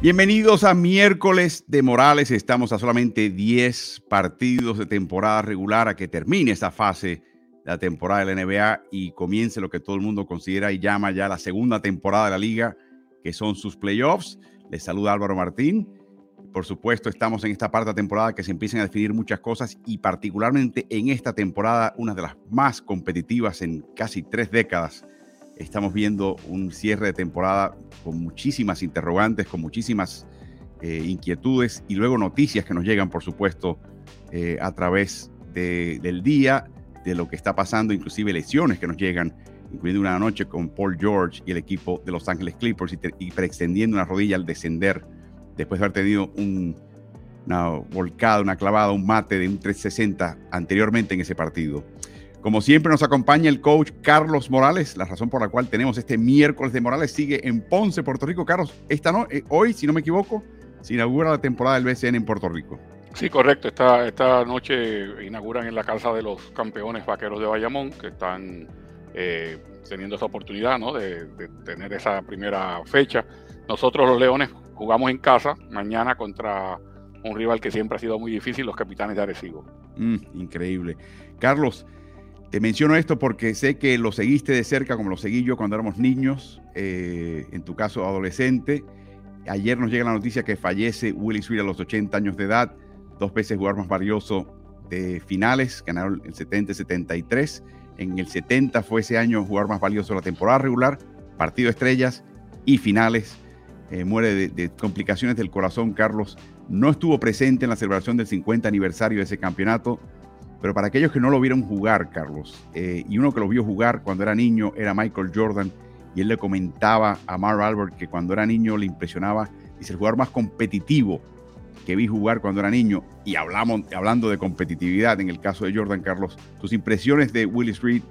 Bienvenidos a miércoles de Morales. Estamos a solamente 10 partidos de temporada regular a que termine esta fase de la temporada de la NBA y comience lo que todo el mundo considera y llama ya la segunda temporada de la liga, que son sus playoffs. Les saluda Álvaro Martín. Por supuesto, estamos en esta parte de temporada que se empiezan a definir muchas cosas y particularmente en esta temporada, una de las más competitivas en casi tres décadas Estamos viendo un cierre de temporada con muchísimas interrogantes, con muchísimas eh, inquietudes y luego noticias que nos llegan, por supuesto, eh, a través del día, de lo que está pasando, inclusive lesiones que nos llegan, incluyendo una noche con Paul George y el equipo de Los Ángeles Clippers y, preextendiendo una rodilla al descender después de haber tenido una volcada, una clavada, un mate de un 360 anteriormente en ese partido. Como siempre nos acompaña el coach Carlos Morales, la razón por la cual tenemos este miércoles de Morales sigue en Ponce, Puerto Rico. Carlos, esta no, eh, hoy, si no me equivoco, se inaugura la temporada del BCN en Puerto Rico. Sí, correcto. Esta, esta noche inauguran en la casa de los campeones vaqueros de Bayamón, que están eh, teniendo esa oportunidad ¿no? de, tener esa primera fecha. Nosotros los Leones jugamos en casa mañana contra un rival que siempre ha sido muy difícil, los capitanes de Arecibo. Mm, increíble. Carlos, te menciono esto porque sé que lo seguiste de cerca como lo seguí yo cuando éramos niños, eh, en tu caso adolescente. Ayer nos llega la noticia que fallece Willie Reed a los 80 años de edad, dos veces jugador más valioso de finales, ganaron el 70 y 73. En el 70 fue ese año jugador más valioso de la temporada regular, partido estrellas y finales. Eh, muere de, de, complicaciones del corazón, Carlos. No estuvo presente en la celebración del 50 aniversario de ese campeonato. Pero para aquellos que no lo vieron jugar, Carlos, eh, y uno que lo vio jugar cuando era niño era Michael Jordan, y él le comentaba a Mark Albert que cuando era niño le impresionaba, dice, el jugador más competitivo que vi jugar cuando era niño, y hablamos, hablando de competitividad en el caso de Jordan, Carlos, tus impresiones de Willis Reed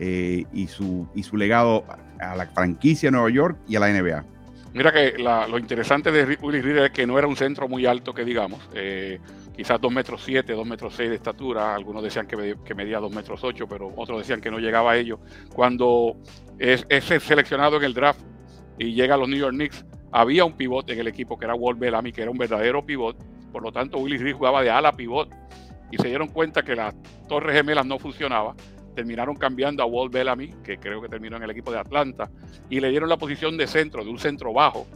eh, y, su, y su legado a la franquicia de Nueva York y a la NBA. Mira que lo interesante de Willis Reed es que no era un centro muy alto, que digamos. Eh, quizás 2 metros 7, 2 metros 6 de estatura, algunos decían que, medía 2 metros 8, pero otros decían que no llegaba a ello. Cuando es, seleccionado en el draft y llega a los New York Knicks, había un pivote en el equipo que era Walt Bellamy, que era un verdadero pivot, por lo tanto Willis Reed jugaba de ala pivot. Y se dieron cuenta que las torres gemelas no funcionaba, terminaron cambiando a Walt Bellamy, que creo que terminó en el equipo de Atlanta, y le dieron la posición de centro, de un centro bajo,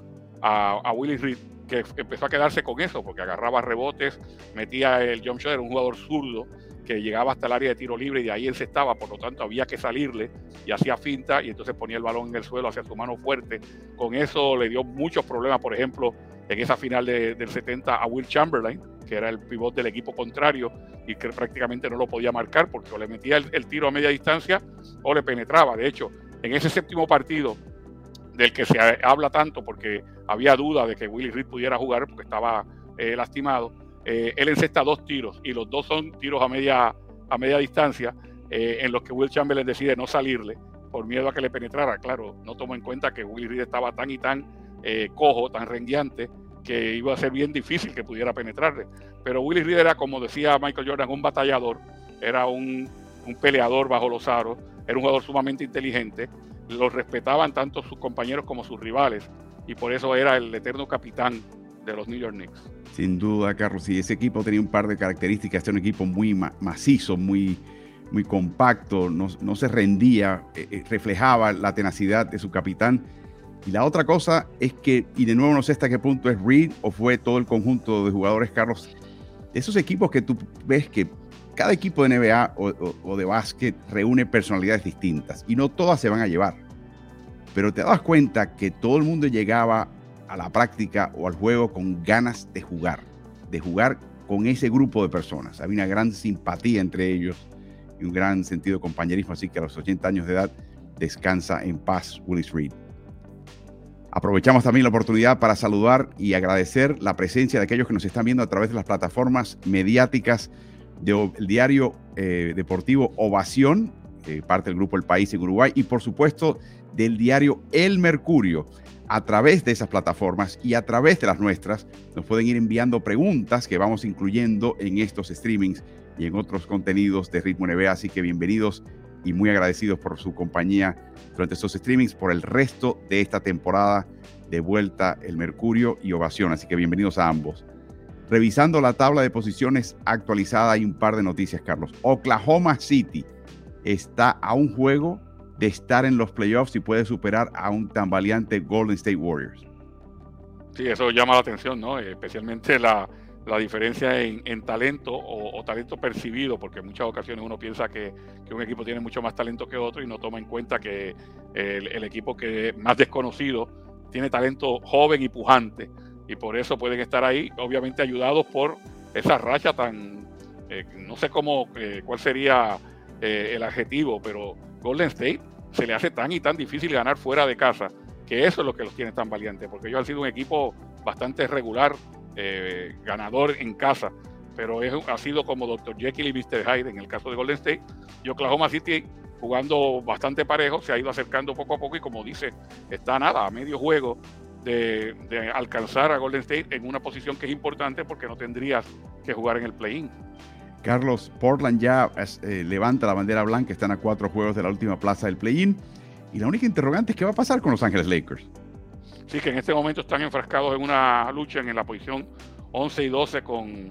a, a Willis Reed que empezó a quedarse con eso, porque agarraba rebotes, metía el jump shot, era un jugador zurdo que llegaba hasta el área de tiro libre y de ahí él se estaba, por lo tanto había que salirle y hacía finta y entonces ponía el balón en el suelo hacia su mano fuerte. Con eso le dio muchos problemas, por ejemplo, en esa final del 70 a Will Chamberlain, que era el pivot del equipo contrario y que prácticamente no lo podía marcar porque o le metía el tiro a media distancia o le penetraba. De hecho, en ese séptimo partido del que se habla tanto porque había duda de que Willie Reed pudiera jugar porque estaba eh, lastimado. Eh, él encesta dos tiros y los dos son tiros a media, a media distancia eh, en los que Will Chamberlain decide no salirle por miedo a que le penetrara. Claro, no tomó en cuenta que Willie Reed estaba tan y tan cojo, tan rengueante, que iba a ser bien difícil que pudiera penetrarle. Pero Willie Reed era, como decía Michael Jordan, un batallador, era un, un peleador bajo los aros, era un jugador sumamente inteligente lo respetaban tanto sus compañeros como sus rivales y por eso era el eterno capitán de los New York Knicks. Sin duda, Carlos, y ese equipo tenía un par de características, era un equipo muy macizo, muy, muy compacto, no, no se rendía, eh, eh, reflejaba la tenacidad de su capitán. Y la otra cosa es que, y de nuevo no sé hasta qué punto es Reed o fue todo el conjunto de jugadores, Carlos, esos equipos que tú ves que cada equipo de NBA o, de básquet reúne personalidades distintas y no todas se van a llevar. Pero te das cuenta que todo el mundo llegaba a la práctica o al juego con ganas de jugar, de jugar con ese grupo de personas. Había una gran simpatía entre ellos y un gran sentido de compañerismo, así que a los 80 años de edad descansa en paz Willis Reed. Aprovechamos también la oportunidad para saludar y agradecer la presencia de aquellos que nos están viendo a través de las plataformas mediáticas del diario eh, deportivo Ovación, parte del grupo El País en Uruguay, y por supuesto del diario El Mercurio. A través de esas plataformas y a través de las nuestras, nos pueden ir enviando preguntas que vamos incluyendo en estos streamings y en otros contenidos de Ritmo NBA. Así que bienvenidos y muy agradecidos por su compañía durante estos streamings por el resto de esta temporada de vuelta el Mercurio y Ovación. Así que bienvenidos a ambos. Revisando la tabla de posiciones actualizada, hay un par de noticias, Carlos. Oklahoma City está a un juego de estar en los playoffs y puede superar a un tambaleante Golden State Warriors. Sí, eso llama la atención, ¿no? Especialmente la, la diferencia en, talento o, talento percibido, porque en muchas ocasiones uno piensa que, un equipo tiene mucho más talento que otro y no toma en cuenta que el, equipo que más desconocido tiene talento joven y pujante y por eso pueden estar ahí, obviamente ayudados por esa racha tan, eh, no sé cómo, eh, cuál sería eh, el adjetivo, pero Golden State se le hace tan y tan difícil ganar fuera de casa que eso es lo que los tiene tan valientes, porque ellos han sido un equipo bastante regular eh, ganador en casa, pero es, ha sido como Dr. Jekyll y Mr. Hyde en el caso de Golden State. Y Oklahoma City jugando bastante parejo, se ha ido acercando poco a poco y como dice, está nada, a medio juego de, alcanzar a Golden State en una posición que es importante porque no tendrías que jugar en el play-in. Carlos, Portland ya eh, levanta la bandera blanca, están a cuatro juegos de la última plaza del play-in. Y la única interrogante es qué va a pasar con Los Ángeles Lakers. Sí, que en este momento están enfrascados en una lucha en la posición 11 y 12 con,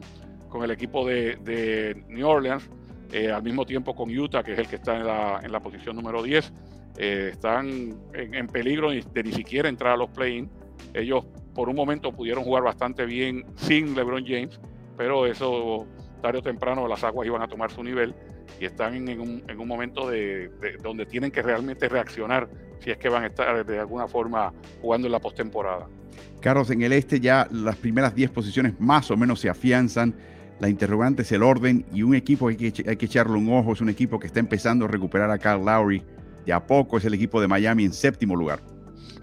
el equipo de, New Orleans, eh, al mismo tiempo con Utah, que es el que está en la, en la posición número 10. Eh, están en, peligro de ni siquiera entrar a los play-in. Ellos por un momento pudieron jugar bastante bien sin LeBron James, pero eso tarde o temprano las aguas iban a tomar su nivel y están en un, en un momento de, donde tienen que realmente reaccionar si es que van a estar de alguna forma jugando en la postemporada. Carlos, en el este ya las primeras 10 posiciones más o menos se afianzan. La interrogante es el orden y un equipo que hay que, hay que echarle un ojo. Es un equipo que está empezando a recuperar a Carl Lowry. De a poco es el equipo de Miami en séptimo lugar.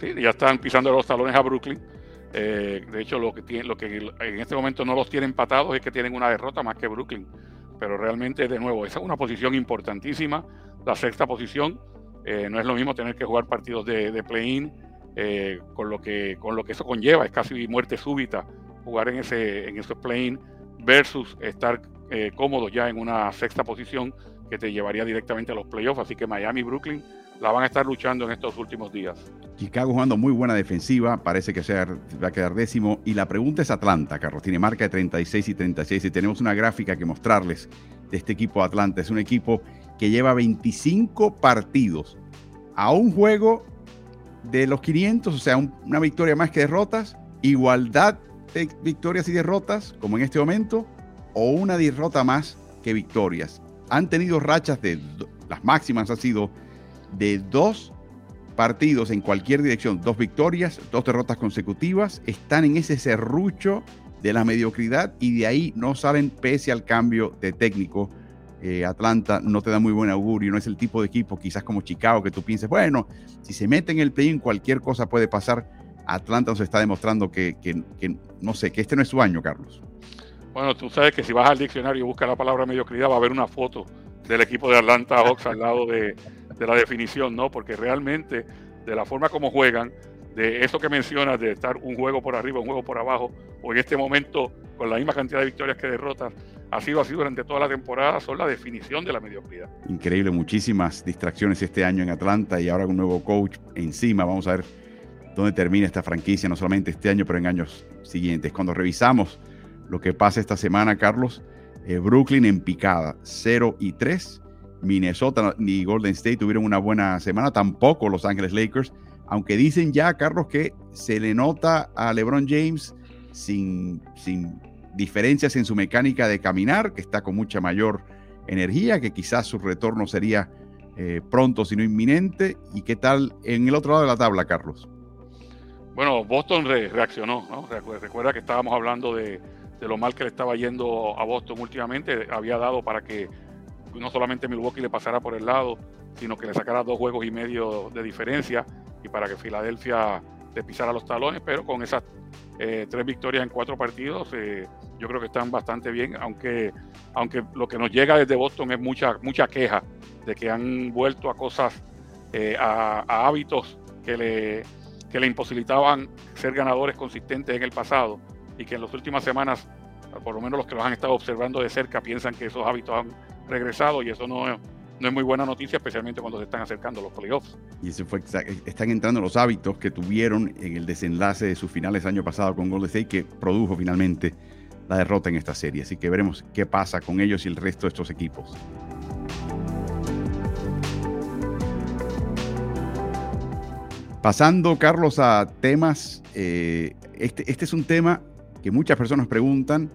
Sí, ya están pisando los talones a Brooklyn. Eh, de hecho, lo que, tiene, lo que en este momento no los tiene empatados es que tienen una derrota más que Brooklyn. Pero realmente, de nuevo, esa es una posición importantísima. La sexta posición eh, no es lo mismo tener que jugar partidos de, play-in eh, con, lo que, con lo que eso conlleva. Es casi muerte súbita jugar en, ese, en esos play-in versus estar eh, cómodo ya en una sexta posición que te llevaría directamente a los playoffs. Así que Miami Brooklyn la van a estar luchando en estos últimos días. Chicago jugando muy buena defensiva, parece que sea, va a quedar décimo. Y la pregunta es Atlanta, Carlos. Tiene marca de 36 y 36 y tenemos una gráfica que mostrarles de este equipo de Atlanta. Es un equipo que lleva 25 partidos a un juego de los 500, o sea, una victoria más que derrotas, igualdad de victorias y derrotas, como en este momento, o una derrota más que victorias. Han tenido rachas de, las máximas ha sido de dos partidos en cualquier dirección, dos victorias, dos derrotas consecutivas, están en ese serrucho de la mediocridad y de ahí no salen pese al cambio de técnico. Eh, Atlanta no te da muy buen augurio, no es el tipo de equipo quizás como Chicago que tú pienses, bueno, si se mete en el play cualquier cosa puede pasar. Atlanta nos está demostrando que, no sé, que este no es su año, Carlos. Bueno, tú sabes que si vas al diccionario y buscas la palabra mediocridad, va a haber una foto del equipo de Atlanta Hawks al lado de, de la definición, ¿no? Porque realmente, de la forma como juegan, de eso que mencionas, de estar un juego por arriba, un juego por abajo, o en este momento con la misma cantidad de victorias que derrotas, ha sido así durante toda la temporada, son la definición de la mediocridad. Increíble, muchísimas distracciones este año en Atlanta y ahora un nuevo coach encima. Vamos a ver dónde termina esta franquicia, no solamente este año, pero en años siguientes. Cuando revisamos lo que pasa esta semana, Carlos, eh, Brooklyn en picada, 0 y 3 Minnesota ni Golden State tuvieron una buena semana, tampoco Los Ángeles Lakers, aunque dicen ya, Carlos, que se le nota a LeBron James sin, sin diferencias en su mecánica de caminar, que está con mucha mayor energía, que quizás su retorno sería eh, pronto, sino inminente. ¿Y qué tal en el otro lado de la tabla, Carlos? Bueno, Boston reaccionó, ¿no? Recuerda que estábamos hablando de, de, lo mal que le estaba yendo a Boston últimamente. Había dado para que no solamente Milwaukee le pasara por el lado, sino que le sacara dos juegos y medio de diferencia y para que Filadelfia le pisara los talones, pero con esas eh, tres victorias en cuatro partidos, eh, yo creo que están bastante bien, aunque, aunque lo que nos llega desde Boston es mucha, mucha queja de que han vuelto a cosas, eh, a, hábitos que le, que le imposibilitaban ser ganadores consistentes en el pasado y que en las últimas semanas, por lo menos los que los han estado observando de cerca, piensan que esos hábitos han regresado y eso no, no es muy buena noticia, especialmente cuando se están acercando los playoffs. Y eso fue, están entrando los hábitos que tuvieron en el desenlace de sus finales año pasado con Golden State, que produjo finalmente la derrota en esta serie. Así que veremos qué pasa con ellos y el resto de estos equipos. Pasando, Carlos, a temas, eh, este, este es un tema que muchas personas preguntan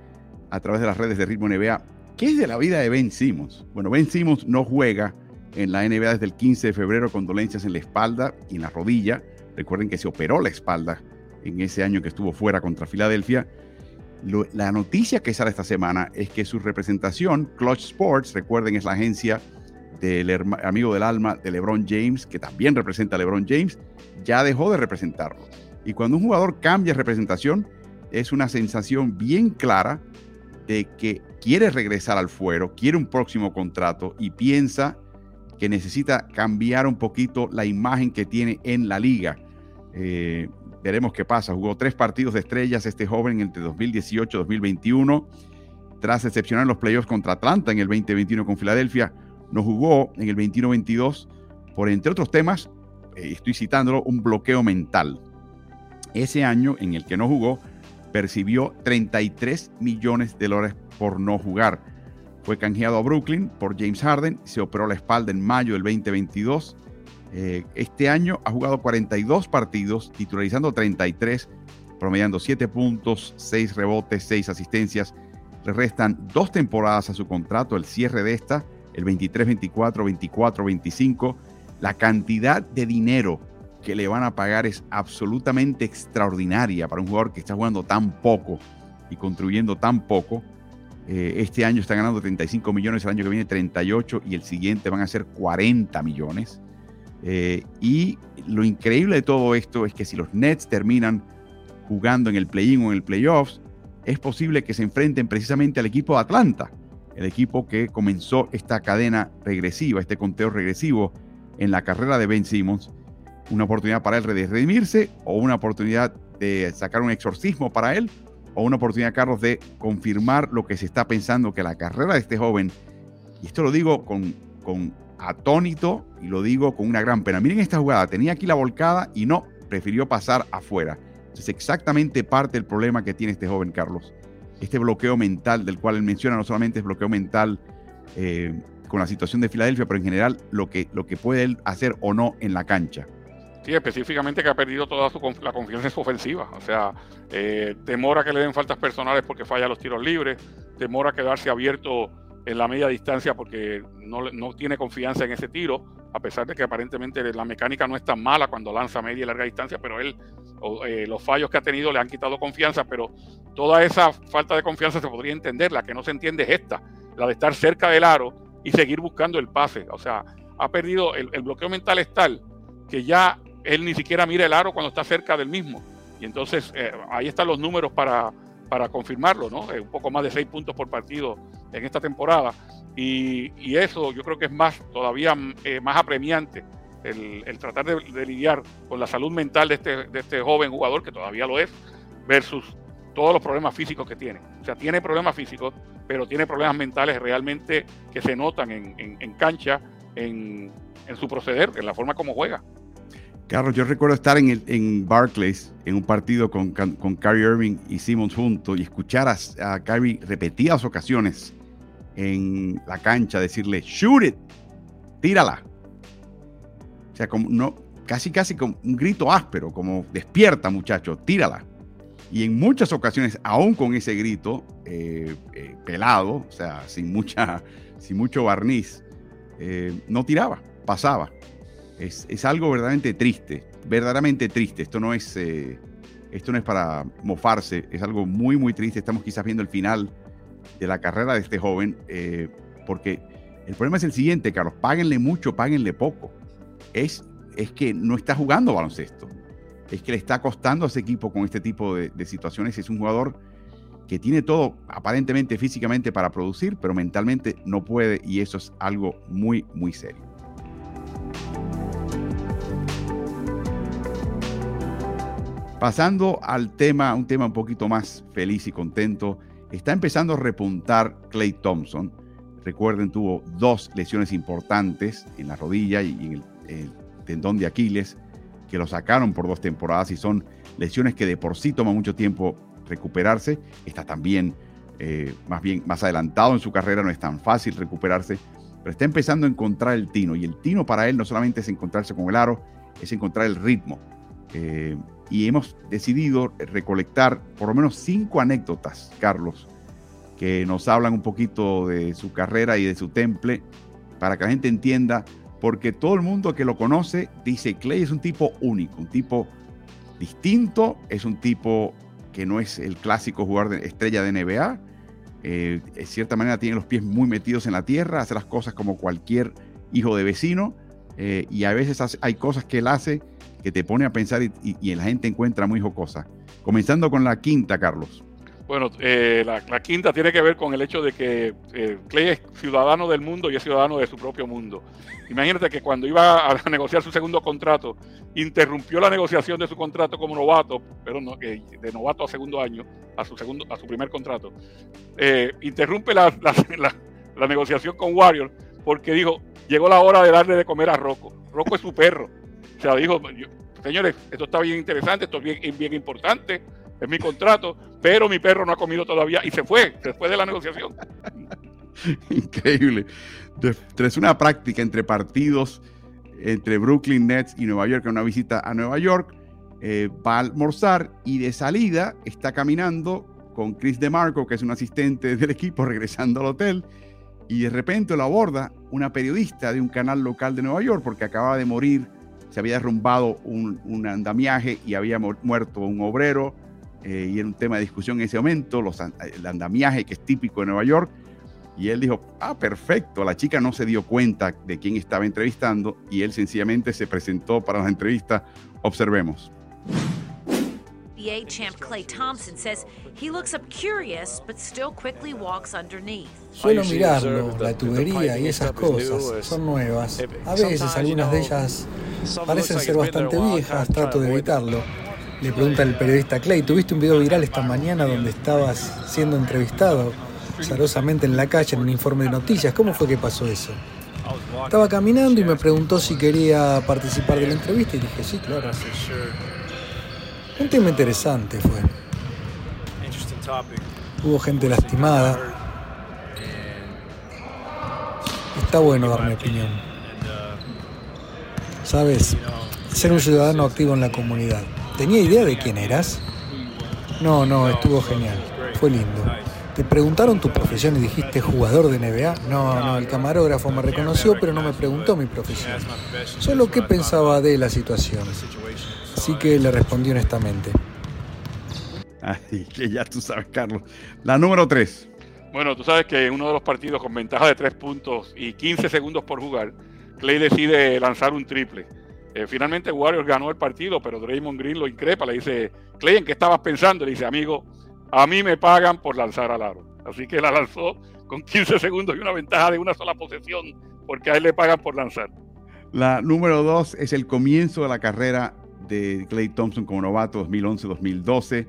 a través de las redes de Ritmo NBA. ¿Qué es de la vida de Ben Simmons? Bueno, Ben Simmons no juega en la NBA desde el 15 de febrero con dolencias en la espalda y en la rodilla. Recuerden que se operó la espalda en ese año que estuvo fuera contra Filadelfia. la noticia que sale esta semana es que su representación, Clutch Sports, recuerden, es la agencia del amigo del alma de LeBron James, que también representa a LeBron James, ya dejó de representarlo. Y cuando un jugador cambia representación, es una sensación bien clara de que quiere regresar al fuero, quiere un próximo contrato y piensa que necesita cambiar un poquito la imagen que tiene en la liga. Eh, veremos qué pasa. Jugó tres partidos de estrellas este joven entre 2018 y 2021. Tras excepcionar los playoffs contra Atlanta en el 2021 con Filadelfia, no jugó en el 21-22 por, entre otros temas, eh, estoy citándolo, un bloqueo mental. Ese año en el que no jugó, percibió 33 millones de dólares por no jugar. Fue canjeado a Brooklyn por James Harden, se operó la espalda en mayo del 2022. Eh, este año ha jugado 42 partidos, titularizando 33, promediando 7 puntos, 6 rebotes, 6 asistencias. Le restan dos temporadas a su contrato, el cierre de esta el 23, 24, 24, 25. La cantidad de dinero que le van a pagar es absolutamente extraordinaria para un jugador que está jugando tan poco y construyendo tan poco. Eh, este año está ganando 35 millones, el año que viene 38 y el siguiente van a ser 40 millones. Eh, y lo increíble de todo esto es que si los Nets terminan jugando en el play-in o en el playoffs, es posible que se enfrenten precisamente al equipo de Atlanta, el equipo que comenzó esta cadena regresiva, este conteo regresivo en la carrera de Ben Simmons. Una oportunidad para él de redimirse o una oportunidad de sacar un exorcismo para él o una oportunidad, Carlos, de confirmar lo que se está pensando que la carrera de este joven, y esto lo digo con, con atónito y lo digo con una gran pena. Miren esta jugada, tenía aquí la volcada y no, prefirió pasar afuera. Es exactamente parte del problema que tiene este joven, Carlos este bloqueo mental del cual él menciona, no solamente es bloqueo mental eh, con la situación de Filadelfia, pero en general lo que, lo que puede él hacer o no en la cancha. Sí, específicamente que ha perdido toda su, la confianza en su ofensiva. O sea, eh, temora que le den faltas personales porque falla los tiros libres, temora quedarse abierto en la media distancia porque no, no, tiene confianza en ese tiro, a pesar de que aparentemente la mecánica no es tan mala cuando lanza media y larga distancia, pero él, eh, los fallos que ha tenido le han quitado confianza, pero toda esa falta de confianza se podría entender, la que no se entiende es esta, la de estar cerca del aro y seguir buscando el pase, o sea, ha perdido, el, bloqueo mental es tal que ya él ni siquiera mira el aro cuando está cerca del mismo, y entonces eh, ahí están los números para para confirmarlo, ¿no? un poco más de seis puntos por partido en esta temporada. Y, eso yo creo que es más, todavía eh, más apremiante, el, tratar de, lidiar con la salud mental de este, de este joven jugador, que todavía lo es, versus todos los problemas físicos que tiene. O sea, tiene problemas físicos, pero tiene problemas mentales realmente que se notan en, cancha, en, en su proceder, en la forma como juega. Carlos, yo recuerdo estar en, Barclays en un partido con, con Kyrie Irving y Simmons juntos y escuchar a, a Kyrie repetidas ocasiones en la cancha decirle, shoot it, tírala. O sea, como no, casi casi con un grito áspero, como despierta muchacho, tírala. Y en muchas ocasiones, aún con ese grito eh, eh, pelado, o sea, sin, mucha, sin mucho barniz, eh, no tiraba, pasaba. Es, algo verdaderamente triste, verdaderamente triste. Esto no es, eh, esto no es para mofarse, es algo muy, muy triste. Estamos quizás viendo el final de la carrera de este joven, eh, porque el problema es el siguiente, Carlos, páguenle mucho, páguenle poco. Es, es que no está jugando baloncesto. Es que le está costando a ese equipo con este tipo de, de situaciones. Es un jugador que tiene todo aparentemente físicamente para producir, pero mentalmente no puede y eso es algo muy, muy serio. Pasando al tema, un tema un poquito más feliz y contento, está empezando a repuntar Clay Thompson. Recuerden, tuvo dos lesiones importantes en la rodilla y en el, tendón de Aquiles, que lo sacaron por dos temporadas y son lesiones que de por sí toma mucho tiempo recuperarse. Está también eh, más bien más adelantado en su carrera, no es tan fácil recuperarse, pero está empezando a encontrar el tino. Y el tino para él no solamente es encontrarse con el aro, es encontrar el ritmo. Eh, y hemos decidido recolectar por lo menos cinco anécdotas, Carlos, que nos hablan un poquito de su carrera y de su temple, para que la gente entienda, porque todo el mundo que lo conoce dice, Clay es un tipo único, un tipo distinto, es un tipo que no es el clásico jugador de estrella de NBA, eh, de cierta manera tiene los pies muy metidos en la tierra, hace las cosas como cualquier hijo de vecino, eh, y a veces hay cosas que él hace que te pone a pensar y, y la gente encuentra muy jocosa. Comenzando con la quinta, Carlos. Bueno, eh, la, quinta tiene que ver con el hecho de que eh, Clay es ciudadano del mundo y es ciudadano de su propio mundo. Imagínate que cuando iba a negociar su segundo contrato, interrumpió la negociación de su contrato como novato, pero no, de novato a segundo año, a su segundo, a su primer contrato. Eh, interrumpe la, la, negociación con Warrior porque dijo, llegó la hora de darle de comer a Rocco. Rocco es su perro. O sea, dijo, señores, esto está bien interesante, esto es bien, importante es mi contrato, pero mi perro no ha comido todavía y se fue, después de la negociación. Increíble. Es una práctica entre partidos entre Brooklyn Nets y Nueva York, una visita a Nueva York, eh, va a almorzar y de salida está caminando con Chris DeMarco, que es un asistente del equipo, regresando al hotel, y de repente lo aborda una periodista de un canal local de Nueva York, porque acababa de morir, se había derrumbado un, un andamiaje y había muerto un obrero eh, y era un tema de discusión en ese momento, los, el andamiaje que es típico de Nueva York. Y él dijo, ah, perfecto, la chica no se dio cuenta de quién estaba entrevistando y él sencillamente se presentó para la entrevista. Observemos. NBA champ Clay Thompson says he looks up curious but still quickly walks underneath. Suelo mirarlo, la tubería y esas cosas son nuevas. A veces algunas de ellas parecen ser bastante viejas, trato de evitarlo. Le pregunta el periodista Clay, ¿tuviste un video viral esta mañana donde estabas siendo entrevistado zarosamente en la calle en un informe de noticias? ¿Cómo fue que pasó eso? Estaba caminando y me preguntó si quería participar de la entrevista y dije, sí, claro. Un tema interesante fue. Hubo gente lastimada. Está bueno dar mi opinión. Sabes, ser un ciudadano activo en la comunidad. ¿Tenía idea de quién eras? No, no, estuvo genial. Fue lindo. ¿Te preguntaron tu profesión y dijiste jugador de NBA? No, no, el camarógrafo me reconoció, pero no me preguntó mi profesión. Solo qué pensaba de la situación. Así que le respondí honestamente. Ay, que ya tú sabes, Carlos. La número 3. Bueno, tú sabes que en uno de los partidos con ventaja de 3 puntos y 15 segundos por jugar, Clay decide lanzar un triple. Eh, finalmente Warriors ganó el partido, pero Draymond Green lo increpa, le dice, Clay, ¿en qué estabas pensando? Le dice, amigo, a mí me pagan por lanzar al aro. Así que la lanzó con 15 segundos y una ventaja de una sola posesión, porque a él le pagan por lanzar. La número dos es el comienzo de la carrera de Clay Thompson como novato 2011-2012.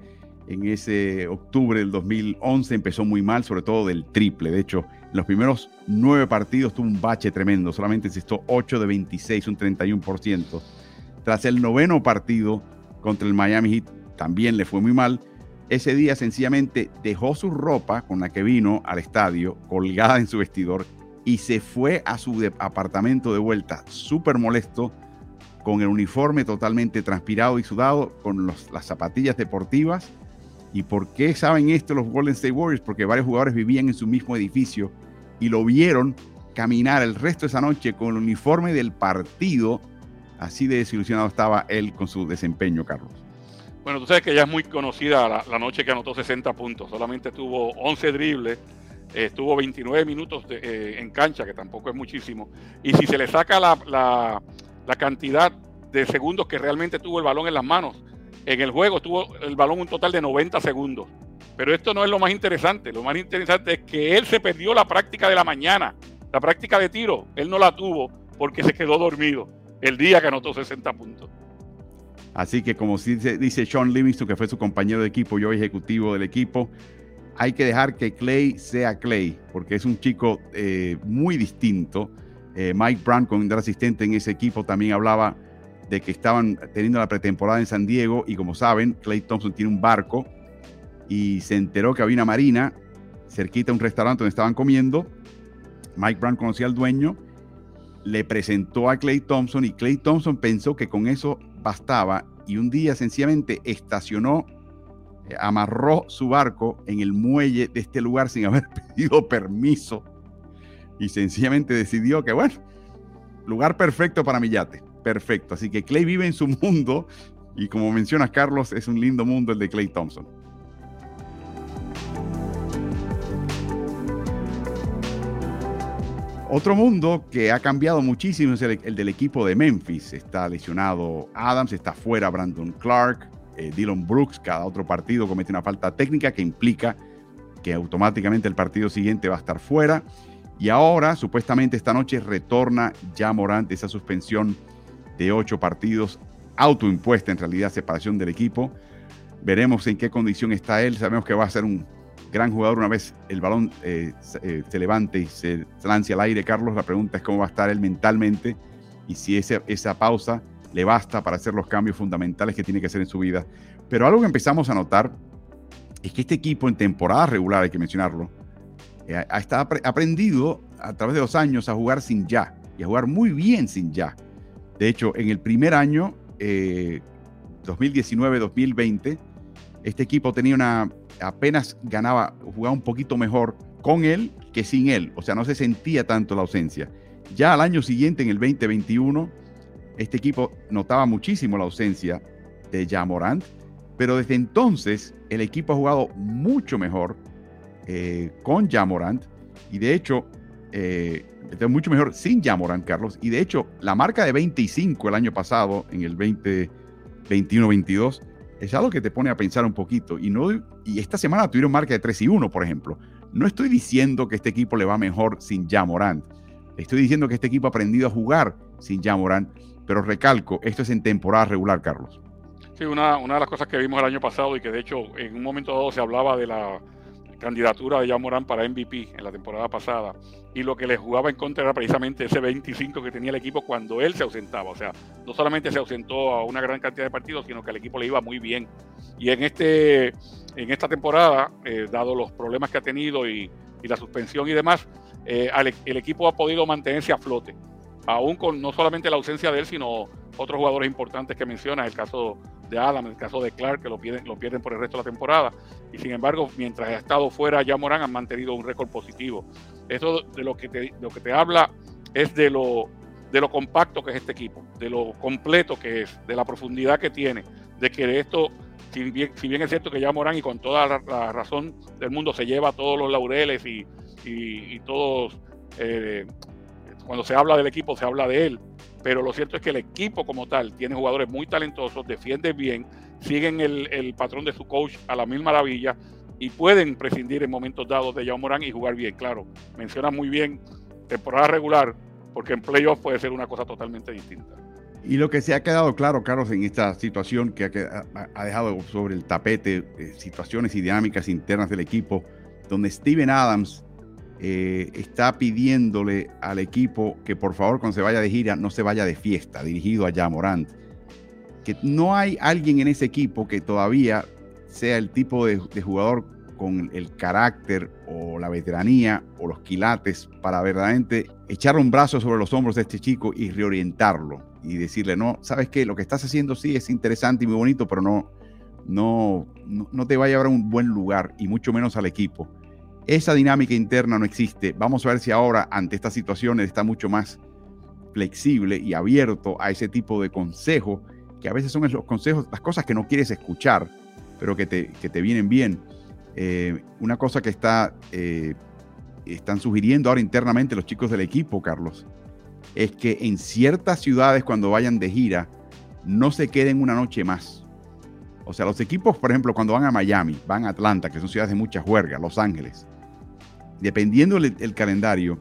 En ese octubre del 2011 empezó muy mal, sobre todo del triple. De hecho, los primeros nueve partidos tuvo un bache tremendo, solamente encestó 8 de 26, un 31%. Tras el noveno partido contra el Miami Heat, también le fue muy mal. Ese día sencillamente dejó su ropa con la que vino al estadio colgada en su vestidor y se fue a su apartamento de vuelta súper molesto con el uniforme totalmente transpirado y sudado, con las zapatillas deportivas ¿Y por qué saben esto los Golden State Warriors? Porque varios jugadores vivían en su mismo edificio y lo vieron caminar el resto de esa noche con el uniforme del partido. Así de desilusionado estaba él con su desempeño, Carlos. Bueno, tú sabes que ya es muy conocida la, noche que anotó 60 puntos. Solamente tuvo 11 dribles, estuvo 29 minutos eh, en cancha, que tampoco es muchísimo. Y si se le saca la cantidad de segundos que realmente tuvo el balón en las manos, en el juego tuvo el balón un total de 90 segundos. Pero esto no es lo más interesante. Lo más interesante es que él se perdió la práctica de la mañana. La práctica de tiro, él no la tuvo porque se quedó dormido el día que anotó 60 puntos. Así que como dice, Sean Livingston, que fue su compañero de equipo y hoy ejecutivo del equipo, hay que dejar que Clay sea Clay, porque es un chico eh, muy distinto. Eh, Mike Brown, el asistente en ese equipo, también hablaba de que estaban teniendo la pretemporada en San Diego y como saben, Clay Thompson tiene un barco y se enteró que había una marina cerquita de un restaurante donde estaban comiendo. Mike Brown conocía al dueño, le presentó a Clay Thompson y Clay Thompson pensó que con eso bastaba y un día sencillamente estacionó, eh, amarró su barco en el muelle de este lugar sin haber pedido permiso y sencillamente decidió que, bueno, lugar perfecto para mi yate, perfecto. Así que Clay vive en su mundo y como mencionas Carlos, es un lindo mundo el de Clay Thompson. Otro mundo que ha cambiado muchísimo es el, del equipo de Memphis. Está lesionado Adams, está fuera Brandon Clark, eh, Dylan Brooks. Cada otro partido comete una falta técnica que implica que automáticamente el partido siguiente va a estar fuera. Y ahora, supuestamente esta noche, retorna ya Morant esa suspensión de ocho partidos, autoimpuesta en realidad, separación del equipo. Veremos en qué condición está él. Sabemos que va a ser un gran jugador una vez el balón eh, eh, se levante y se lance al aire, Carlos. La pregunta es cómo va a estar él mentalmente y si esa pausa le basta para hacer los cambios fundamentales que tiene que hacer en su vida. Pero algo que empezamos a notar es que este equipo en temporada regular, hay que mencionarlo, eh, ha, aprendido a través de los años a jugar sin ya y a jugar muy bien sin ya. De hecho, en el primer año, 2019-2020, este equipo tenía una apenas ganaba, jugaba un poquito mejor con él que sin él. O sea, no se sentía tanto la ausencia. Ya al año siguiente, en el 2021, este equipo notaba muchísimo la ausencia de Jamorant, pero desde entonces el equipo ha jugado mucho mejor eh, con Jamorant y de hecho, eh, mucho mejor sin Jamorant, Carlos. Y de hecho, la marca de 25 el año pasado, en el 2021-22, es algo que te pone a pensar un poquito. Y, no, y esta semana tuvieron marca de 3 y 1, por ejemplo. No estoy diciendo que este equipo le va mejor sin Jamorant. Estoy diciendo que este equipo ha aprendido a jugar sin Jamorant. Pero recalco, esto es en temporada regular, Carlos. Sí, una, una de las cosas que vimos el año pasado y que de hecho en un momento dado se hablaba de la candidatura de Jan para MVP en la temporada pasada y lo que le jugaba en contra era precisamente ese 25 que tenía el equipo cuando él se ausentaba. O sea, no solamente se ausentó a una gran cantidad de partidos, sino que al equipo le iba muy bien. Y en, este, en esta temporada, eh, dado los problemas que ha tenido y, la suspensión y demás, eh, el equipo ha podido mantenerse a flote aún con no solamente la ausencia de él, sino otros jugadores importantes que mencionas, el caso de Adam, el caso de Clark, que lo pierden, lo pierden por el resto de la temporada. Y sin embargo, mientras ha estado fuera, ya Morán han mantenido un récord positivo. Eso de lo que te, lo que te habla es de lo, de lo compacto que es este equipo, de lo completo que es, de la profundidad que tiene, de que esto, si bien, si bien es cierto que ya Morán y con toda la, razón del mundo se lleva todos los laureles y, y, todos eh, cuando se habla del equipo se habla de él, pero lo cierto es que el equipo como tal tiene jugadores muy talentosos, defiende bien, siguen el, patrón de su coach a la mil maravillas y pueden prescindir en momentos dados de Jaume Morán y jugar bien. Claro, menciona muy bien temporada regular, porque en playoff puede ser una cosa totalmente distinta. Y lo que se ha quedado claro, Carlos, en esta situación que ha, dejado sobre el tapete eh, situaciones y dinámicas internas del equipo, donde Steven Adams eh, está pidiéndole al equipo que por favor cuando se vaya de gira no se vaya de fiesta, dirigido a Jamorant. Que no hay alguien en ese equipo que todavía sea el tipo de, jugador con el carácter o la veteranía o los quilates para verdaderamente echar un brazo sobre los hombros de este chico y reorientarlo y decirle, no, sabes qué, lo que estás haciendo sí es interesante y muy bonito, pero no, no, no, no te va a llevar a un buen lugar y mucho menos al equipo. Esa dinámica interna no existe. Vamos a ver si ahora, ante estas situaciones, está mucho más flexible y abierto a ese tipo de consejo, que a veces son los consejos, las cosas que no quieres escuchar, pero que te, te vienen bien. Eh, una cosa que está, eh, están sugiriendo ahora internamente los chicos del equipo, Carlos, es que en ciertas ciudades cuando vayan de gira, no se queden una noche más. O sea, los equipos, por ejemplo, cuando van a Miami, van a Atlanta, que son ciudades de mucha juerga, Los Ángeles, dependiendo del calendario,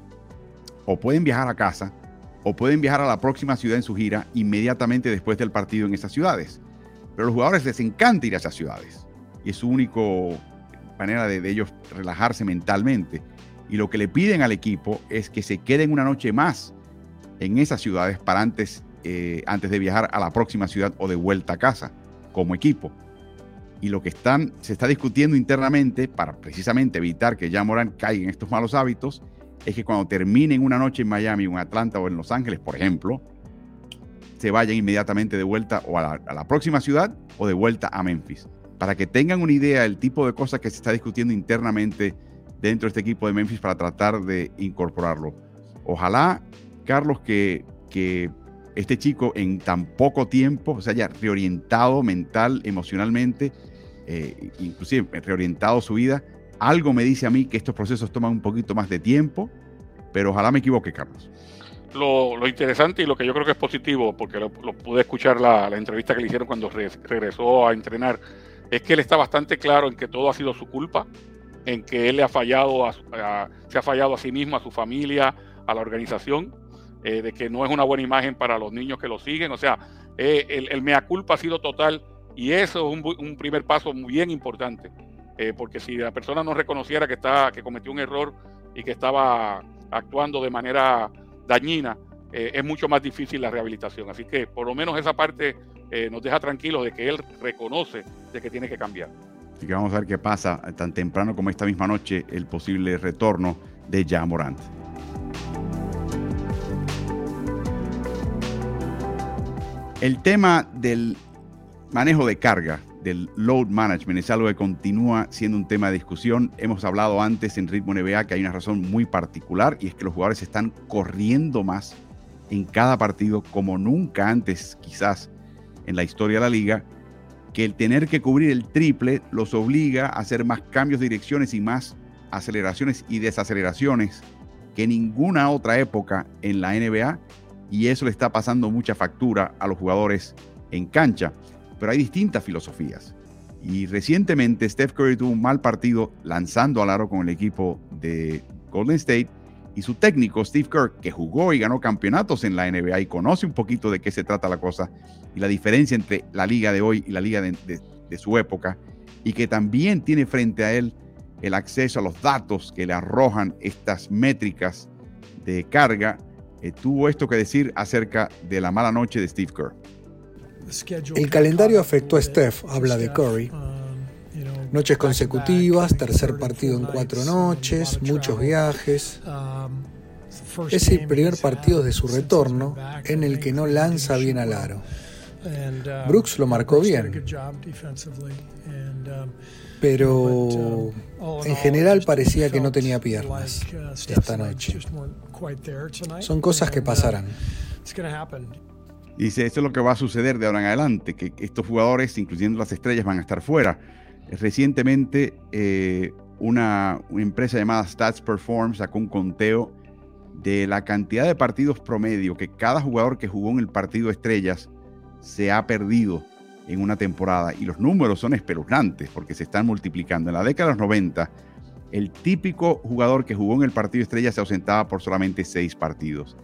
o pueden viajar a casa o pueden viajar a la próxima ciudad en su gira inmediatamente después del partido en esas ciudades. Pero a los jugadores les encanta ir a esas ciudades y es su único manera de, ellos relajarse mentalmente. Y lo que le piden al equipo es que se queden una noche más en esas ciudades para antes, eh, antes de viajar a la próxima ciudad o de vuelta a casa como equipo. Y lo que están, se está discutiendo internamente para precisamente evitar que ya Morán caiga en estos malos hábitos es que cuando terminen una noche en Miami en Atlanta o en Los Ángeles, por ejemplo, se vayan inmediatamente de vuelta o a la, próxima ciudad o de vuelta a Memphis. Para que tengan una idea del tipo de cosas que se está discutiendo internamente dentro de este equipo de Memphis para tratar de incorporarlo. Ojalá, Carlos, que, que este chico en tan poco tiempo se haya reorientado mental, emocionalmente, eh, inclusive reorientado su vida. Algo me dice a mí que estos procesos toman un poquito más de tiempo, pero ojalá me equivoque, Carlos lo, interesante y lo que yo creo que es positivo, porque lo, pude escuchar la, entrevista que le hicieron cuando regresó a entrenar, es que él está bastante claro en que todo ha sido su culpa, en que él le ha fallado, se ha fallado a sí mismo, a su familia, a la organización, eh, de que no es una buena imagen para los niños que lo siguen. O sea, eh, el, mea culpa ha sido total y eso es un, primer paso muy bien importante, eh, porque si la persona no reconociera que, está, que cometió un error y que estaba actuando de manera dañina, eh, es mucho más difícil la rehabilitación. Así que por lo menos esa parte eh, nos deja tranquilos de que él reconoce de que tiene que cambiar. Así que vamos a ver qué pasa tan temprano como esta misma noche el posible retorno de Ja Morant. El tema del manejo de carga del load management es algo que continúa siendo un tema de discusión. Hemos hablado antes en Ritmo NBA que hay una razón muy particular y es que los jugadores están corriendo más en cada partido como nunca antes quizás en la historia de la liga, que el tener que cubrir el triple los obliga a hacer más cambios de direcciones y más aceleraciones y desaceleraciones que ninguna otra época en la NBA y eso le está pasando mucha factura a los jugadores en cancha pero hay distintas filosofías. Y recientemente Steph Curry tuvo un mal partido lanzando al aro con el equipo de Golden State y su técnico Steve Kerr, que jugó y ganó campeonatos en la NBA y conoce un poquito de qué se trata la cosa y la diferencia entre la liga de hoy y la liga de, su época, y que también tiene frente a él el acceso a los datos que le arrojan estas métricas de carga, eh, tuvo esto que decir acerca de la mala noche de Steve Kerr. El calendario afectó a Steph, habla de Curry. Noches consecutivas, tercer partido en cuatro noches, muchos viajes. Es el primer partido de su retorno en el que no lanza bien al aro. Brooks lo marcó bien, pero en general parecía que no tenía piernas esta noche. Son cosas que pasarán. Dice, esto es lo que va a suceder de ahora en adelante, que estos jugadores, incluyendo las estrellas, van a estar fuera. Recientemente, eh, una, empresa llamada Stats Perform sacó un conteo de la cantidad de partidos promedio que cada jugador que jugó en el partido estrellas se ha perdido en una temporada. Y los números son espeluznantes porque se están multiplicando. En la década de los 90, el típico jugador que jugó en el partido estrellas se ausentaba por solamente seis partidos.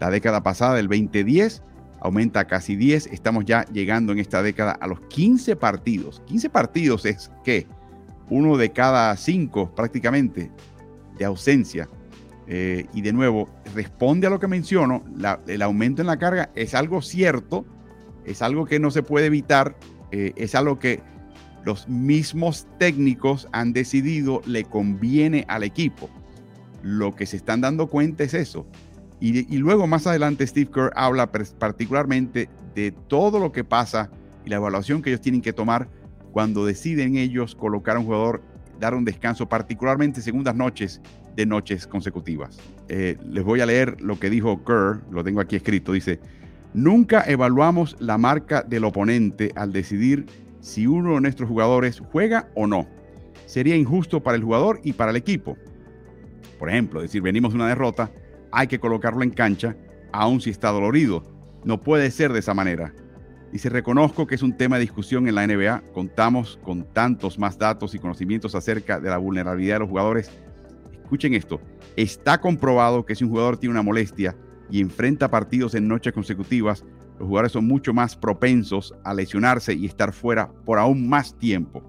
La década pasada, del 2010, aumenta casi 10. Estamos ya llegando en esta década a los 15 partidos. 15 partidos es que uno de cada cinco prácticamente de ausencia. Eh, y de nuevo, responde a lo que menciono, el aumento en la carga es algo cierto, es algo que no se puede evitar, eh, es algo que los mismos técnicos han decidido le conviene al equipo. Lo que se están dando cuenta es eso, y, luego más adelante Steve Kerr habla particularmente de todo lo que pasa y la evaluación que ellos tienen que tomar cuando deciden ellos colocar a un jugador, dar un descanso, particularmente segundas noches de noches consecutivas. Eh, les voy a leer lo que dijo Kerr, lo tengo aquí escrito, dice, nunca evaluamos la marca del oponente al decidir si uno de nuestros jugadores juega o no. Sería injusto para el jugador y para el equipo. Por ejemplo, decir, venimos de una derrota, hay que colocarlo en cancha, aun si está dolorido. No puede ser de esa manera. Y se reconozco que es un tema de discusión en la NBA. Contamos con tantos más datos y conocimientos acerca de la vulnerabilidad de los jugadores. Escuchen esto. Está comprobado que si un jugador tiene una molestia y enfrenta partidos en noches consecutivas, los jugadores son mucho más propensos a lesionarse y estar fuera por aún más tiempo.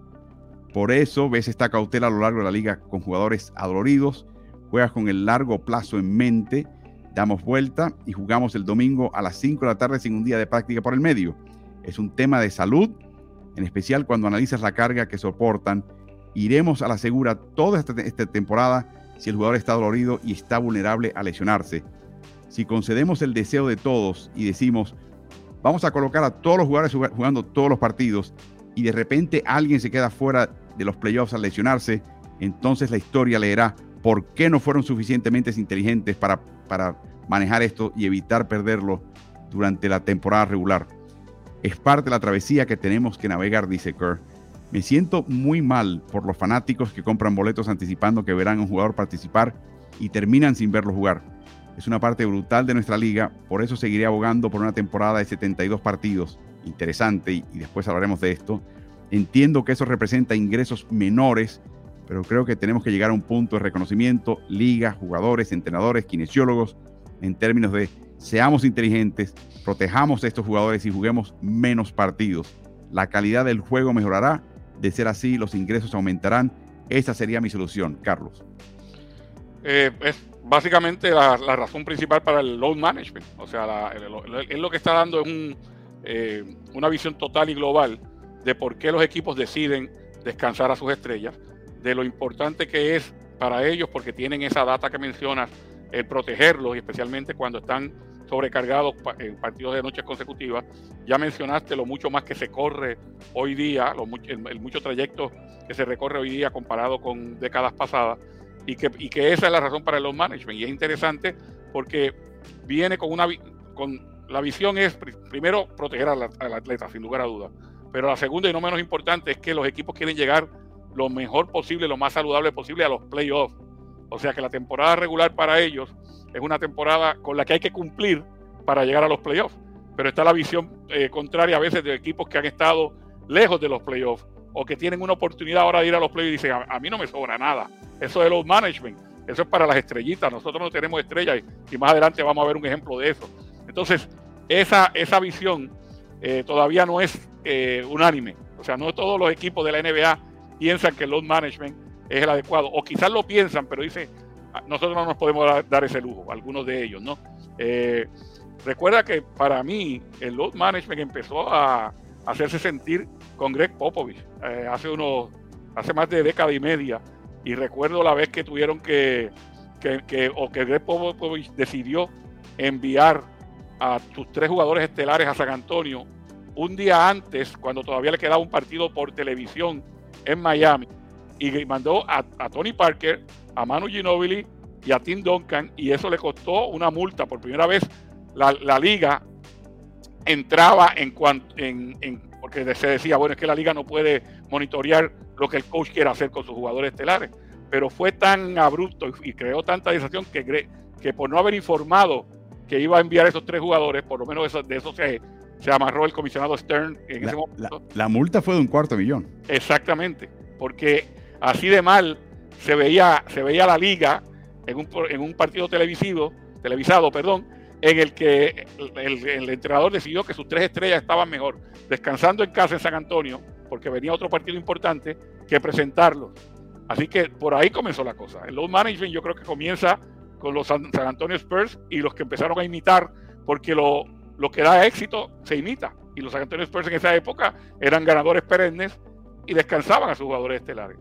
Por eso ves esta cautela a lo largo de la liga con jugadores adoloridos, juegas con el largo plazo en mente, damos vuelta y jugamos el domingo a las 5 de la tarde sin un día de práctica por el medio. Es un tema de salud, en especial cuando analizas la carga que soportan. Iremos a la segura toda esta, esta temporada si el jugador está dolorido y está vulnerable a lesionarse. Si concedemos el deseo de todos y decimos, vamos a colocar a todos los jugadores jugando todos los partidos y de repente alguien se queda fuera de los playoffs al lesionarse, entonces la historia leerá por qué no fueron suficientemente inteligentes para, para manejar esto y evitar perderlo durante la temporada regular. Es parte de la travesía que tenemos que navegar, dice Kerr. Me siento muy mal por los fanáticos que compran boletos anticipando que verán a un jugador participar y terminan sin verlo jugar. Es una parte brutal de nuestra liga, por eso seguiré abogando por una temporada de 72 partidos. Interesante, y, después hablaremos de esto. Entiendo que eso representa ingresos menores, pero creo que tenemos que llegar a un punto de reconocimiento, liga, jugadores, entrenadores, kinesiólogos, en términos de seamos inteligentes, protejamos a estos jugadores y juguemos menos partidos. La calidad del juego mejorará de ser así, los ingresos aumentarán. Esa sería mi solución, Carlos. Eh, es básicamente la, razón principal para el load management. O sea, es lo que está dando es eh, una visión total y global de por qué los equipos deciden descansar a sus estrellas, de lo importante que es para ellos, porque tienen esa data que mencionas, el protegerlos, y especialmente cuando están sobrecargados en partidos de noches consecutivas. Ya mencionaste lo mucho más que se corre hoy día, el, mucho trayecto que se recorre hoy día comparado con décadas pasadas, y que, y que esa es la razón para el load management. Y es interesante porque viene con una con la visión es primero proteger al, atleta, sin lugar a dudas. Pero la segunda y no menos importante es que los equipos quieren llegar lo mejor posible, lo más saludable posible a los playoffs. O sea que la temporada regular para ellos es una temporada con la que hay que cumplir para llegar a los playoffs. Pero está la visión eh, contraria a veces de equipos que han estado lejos de los playoffs o que tienen una oportunidad ahora de ir a los playoffs y dicen, a, mí no me sobra nada. Eso es los management, eso es para las estrellitas. Nosotros no tenemos estrellas y, más adelante vamos a ver un ejemplo de eso. Entonces, esa, esa visión eh, todavía no es eh, unánime. O sea, no todos los equipos de la NBA piensan que el load management es el adecuado. O quizás lo piensan, pero dicen, nosotros no nos podemos dar, ese lujo, algunos de ellos, ¿no? Eh, recuerda que para mí el load management empezó a, hacerse sentir con Greg Popovich eh, hace unos, hace más de década y media. Y recuerdo la vez que tuvieron que, que, o que Greg Popovich decidió enviar a sus tres jugadores estelares a San Antonio un día antes, cuando todavía le quedaba un partido por televisión en Miami, y mandó a, a Tony Parker, a Manu Ginobili y a Tim Duncan y eso le costó una multa. Por primera vez la, liga entraba en cuanto, en, porque se decía, bueno, es que la liga no puede monitorear lo que el coach quiere hacer con sus jugadores estelares. Pero fue tan abrupto y, creó tanta sensación que, que por no haber informado que iba a enviar esos tres jugadores, por lo menos de eso se, se amarró el comisionado Stern en ese momento. La, multa fue de un cuarto millón. Exactamente, porque así de mal se veía, se veía la liga en un, en un partido televisivo, televisado, perdón, en el que el, entrenador decidió que sus tres estrellas estaban mejor descansando en casa en San Antonio, porque venía otro partido importante, que presentarlos. Así que por ahí comenzó la cosa. El load management yo creo que comienza con los San, Antonio Spurs y los que empezaron a imitar, porque lo, lo que da éxito se imita. Y los San Antonio Spurs en esa época eran ganadores perennes y descansaban a sus jugadores estelares.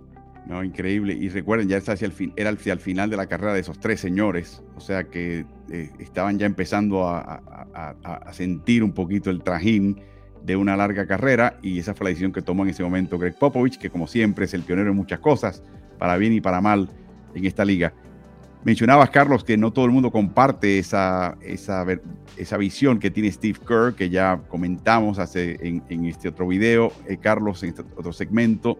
No, increíble. Y recuerden, ya hacia el fin, era hacia el final de la carrera de esos tres señores, o sea que eh, estaban ya empezando a, sentir un poquito el trajín de una larga carrera y esa fue la decisión que tomó en ese momento Greg Popovich, que como siempre es el pionero en muchas cosas, para bien y para mal en esta liga. Mencionabas, Carlos, que no todo el mundo comparte esa, esa, esa visión que tiene Steve Kerr, que ya comentamos hace en, este otro video, eh, Carlos, en este otro segmento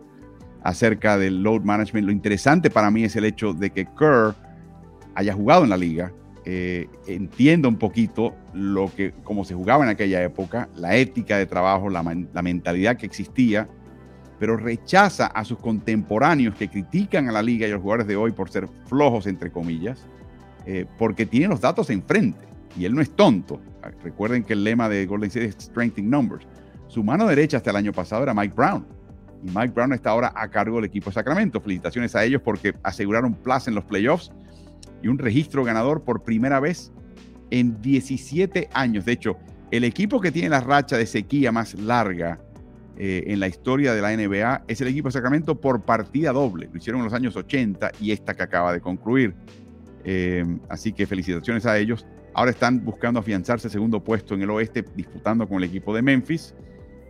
acerca del load management. Lo interesante para mí es el hecho de que Kerr haya jugado en la liga, eh, entienda un poquito lo que, cómo se jugaba en aquella época, la ética de trabajo, la, mentalidad que existía, pero rechaza a sus contemporáneos que critican a la liga y a los jugadores de hoy por ser flojos, entre comillas, eh, porque tiene los datos enfrente y él no es tonto. Recuerden que el lema de Golden State es Strength in Numbers. Su mano derecha hasta el año pasado era Mike Brown y Mike Brown está ahora a cargo del equipo de Sacramento. Felicitaciones a ellos porque aseguraron plaza en los playoffs y un registro ganador por primera vez en 17 años. De hecho, el equipo que tiene la racha de sequía más larga eh, en la historia de la NBA es el equipo de Sacramento por partida doble. Lo hicieron en los años 80 y esta que acaba de concluir. Eh, así que felicitaciones a ellos. Ahora están buscando afianzarse segundo puesto en el oeste, disputando con el equipo de Memphis.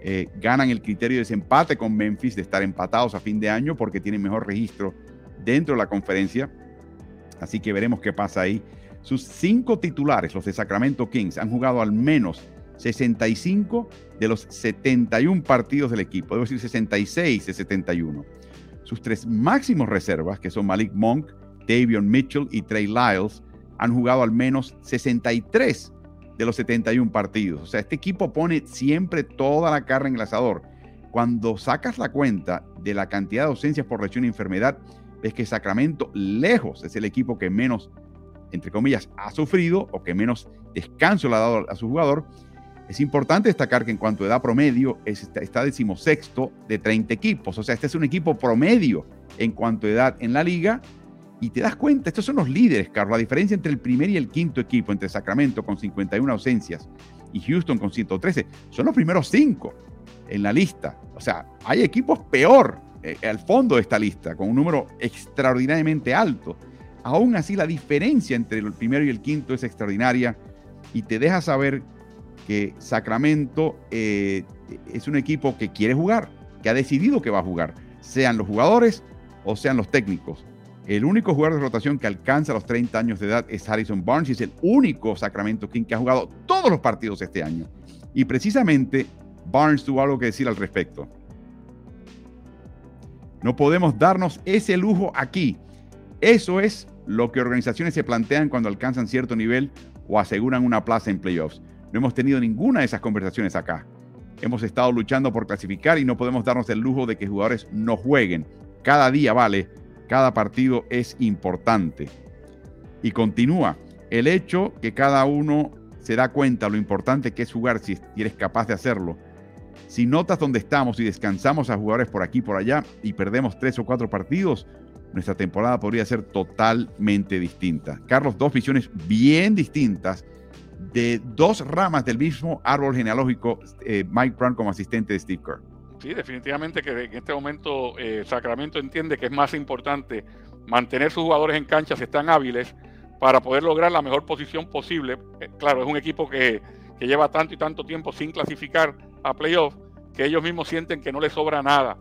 Eh, ganan el criterio de desempate con Memphis de estar empatados a fin de año porque tienen mejor registro dentro de la conferencia. Así que veremos qué pasa ahí. Sus cinco titulares, los de Sacramento Kings, han jugado al menos 65 de los 71 partidos del equipo, debo decir 66 de 71. Sus tres máximos reservas, que son Malik Monk, Davion Mitchell y Trey Lyles, han jugado al menos 63 de los 71 partidos. O sea, este equipo pone siempre toda la carne en el asador. Cuando sacas la cuenta de la cantidad de ausencias por lesión y enfermedad, ves que Sacramento lejos es el equipo que menos, entre comillas, ha sufrido o que menos descanso le ha dado a su jugador es importante destacar que en cuanto a edad promedio está decimosexto de 30 equipos. O sea, este es un equipo promedio en cuanto a edad en la liga. Y te das cuenta, estos son los líderes, Carlos. La diferencia entre el primer y el quinto equipo, entre Sacramento con 51 ausencias y Houston con 113, son los primeros cinco en la lista. O sea, hay equipos peor eh, al fondo de esta lista, con un número extraordinariamente alto. Aún así, la diferencia entre el primero y el quinto es extraordinaria y te deja saber que Sacramento eh, es un equipo que quiere jugar, que ha decidido que va a jugar, sean los jugadores o sean los técnicos. El único jugador de rotación que alcanza los 30 años de edad es Harrison Barnes y es el único Sacramento King que ha jugado todos los partidos este año. Y precisamente Barnes tuvo algo que decir al respecto. No podemos darnos ese lujo aquí. Eso es lo que organizaciones se plantean cuando alcanzan cierto nivel o aseguran una plaza en playoffs. No hemos tenido ninguna de esas conversaciones acá. Hemos estado luchando por clasificar y no podemos darnos el lujo de que jugadores no jueguen. Cada día vale, cada partido es importante. Y continúa, el hecho que cada uno se da cuenta lo importante que es jugar si eres capaz de hacerlo. Si notas dónde estamos y descansamos a jugadores por aquí y por allá y perdemos tres o cuatro partidos, nuestra temporada podría ser totalmente distinta. Carlos, dos visiones bien distintas de dos ramas del mismo árbol genealógico, eh, Mike Brown como asistente de Steve Kerr. Sí, definitivamente que en este momento eh, Sacramento entiende que es más importante mantener sus jugadores en cancha si están hábiles para poder lograr la mejor posición posible. Eh, claro, es un equipo que, lleva tanto y tanto tiempo sin clasificar a playoffs que ellos mismos sienten que no les sobra nada.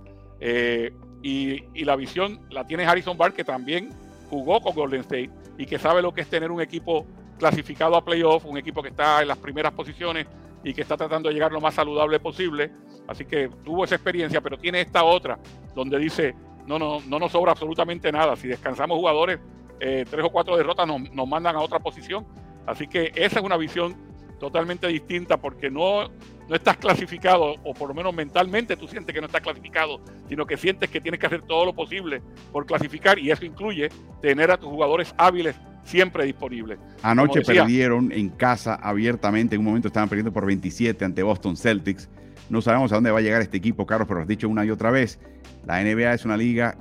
y, y, la visión la tiene Harrison Barr, que también jugó con Golden State y que sabe lo que es tener un equipo clasificado a playoff, un equipo que está en las primeras posiciones y que está tratando de llegar lo más saludable posible. Así que tuvo esa experiencia, pero tiene esta otra, donde dice, no, no, no nos sobra absolutamente nada. Si descansamos jugadores, eh, tres o cuatro derrotas nos, nos mandan a otra posición. Así que esa es una visión totalmente distinta porque no, no estás clasificado, o por lo menos mentalmente tú sientes que no estás clasificado, sino que sientes que tienes que hacer todo lo posible por clasificar y eso incluye tener a tus jugadores hábiles siempre disponibles. Anoche perdieron en casa abiertamente, en un momento estaban perdiendo por 27 ante Boston Celtics. No sabemos a dónde va a llegar este equipo, Carlos, pero lo has dicho una y otra vez. La NBA es una liga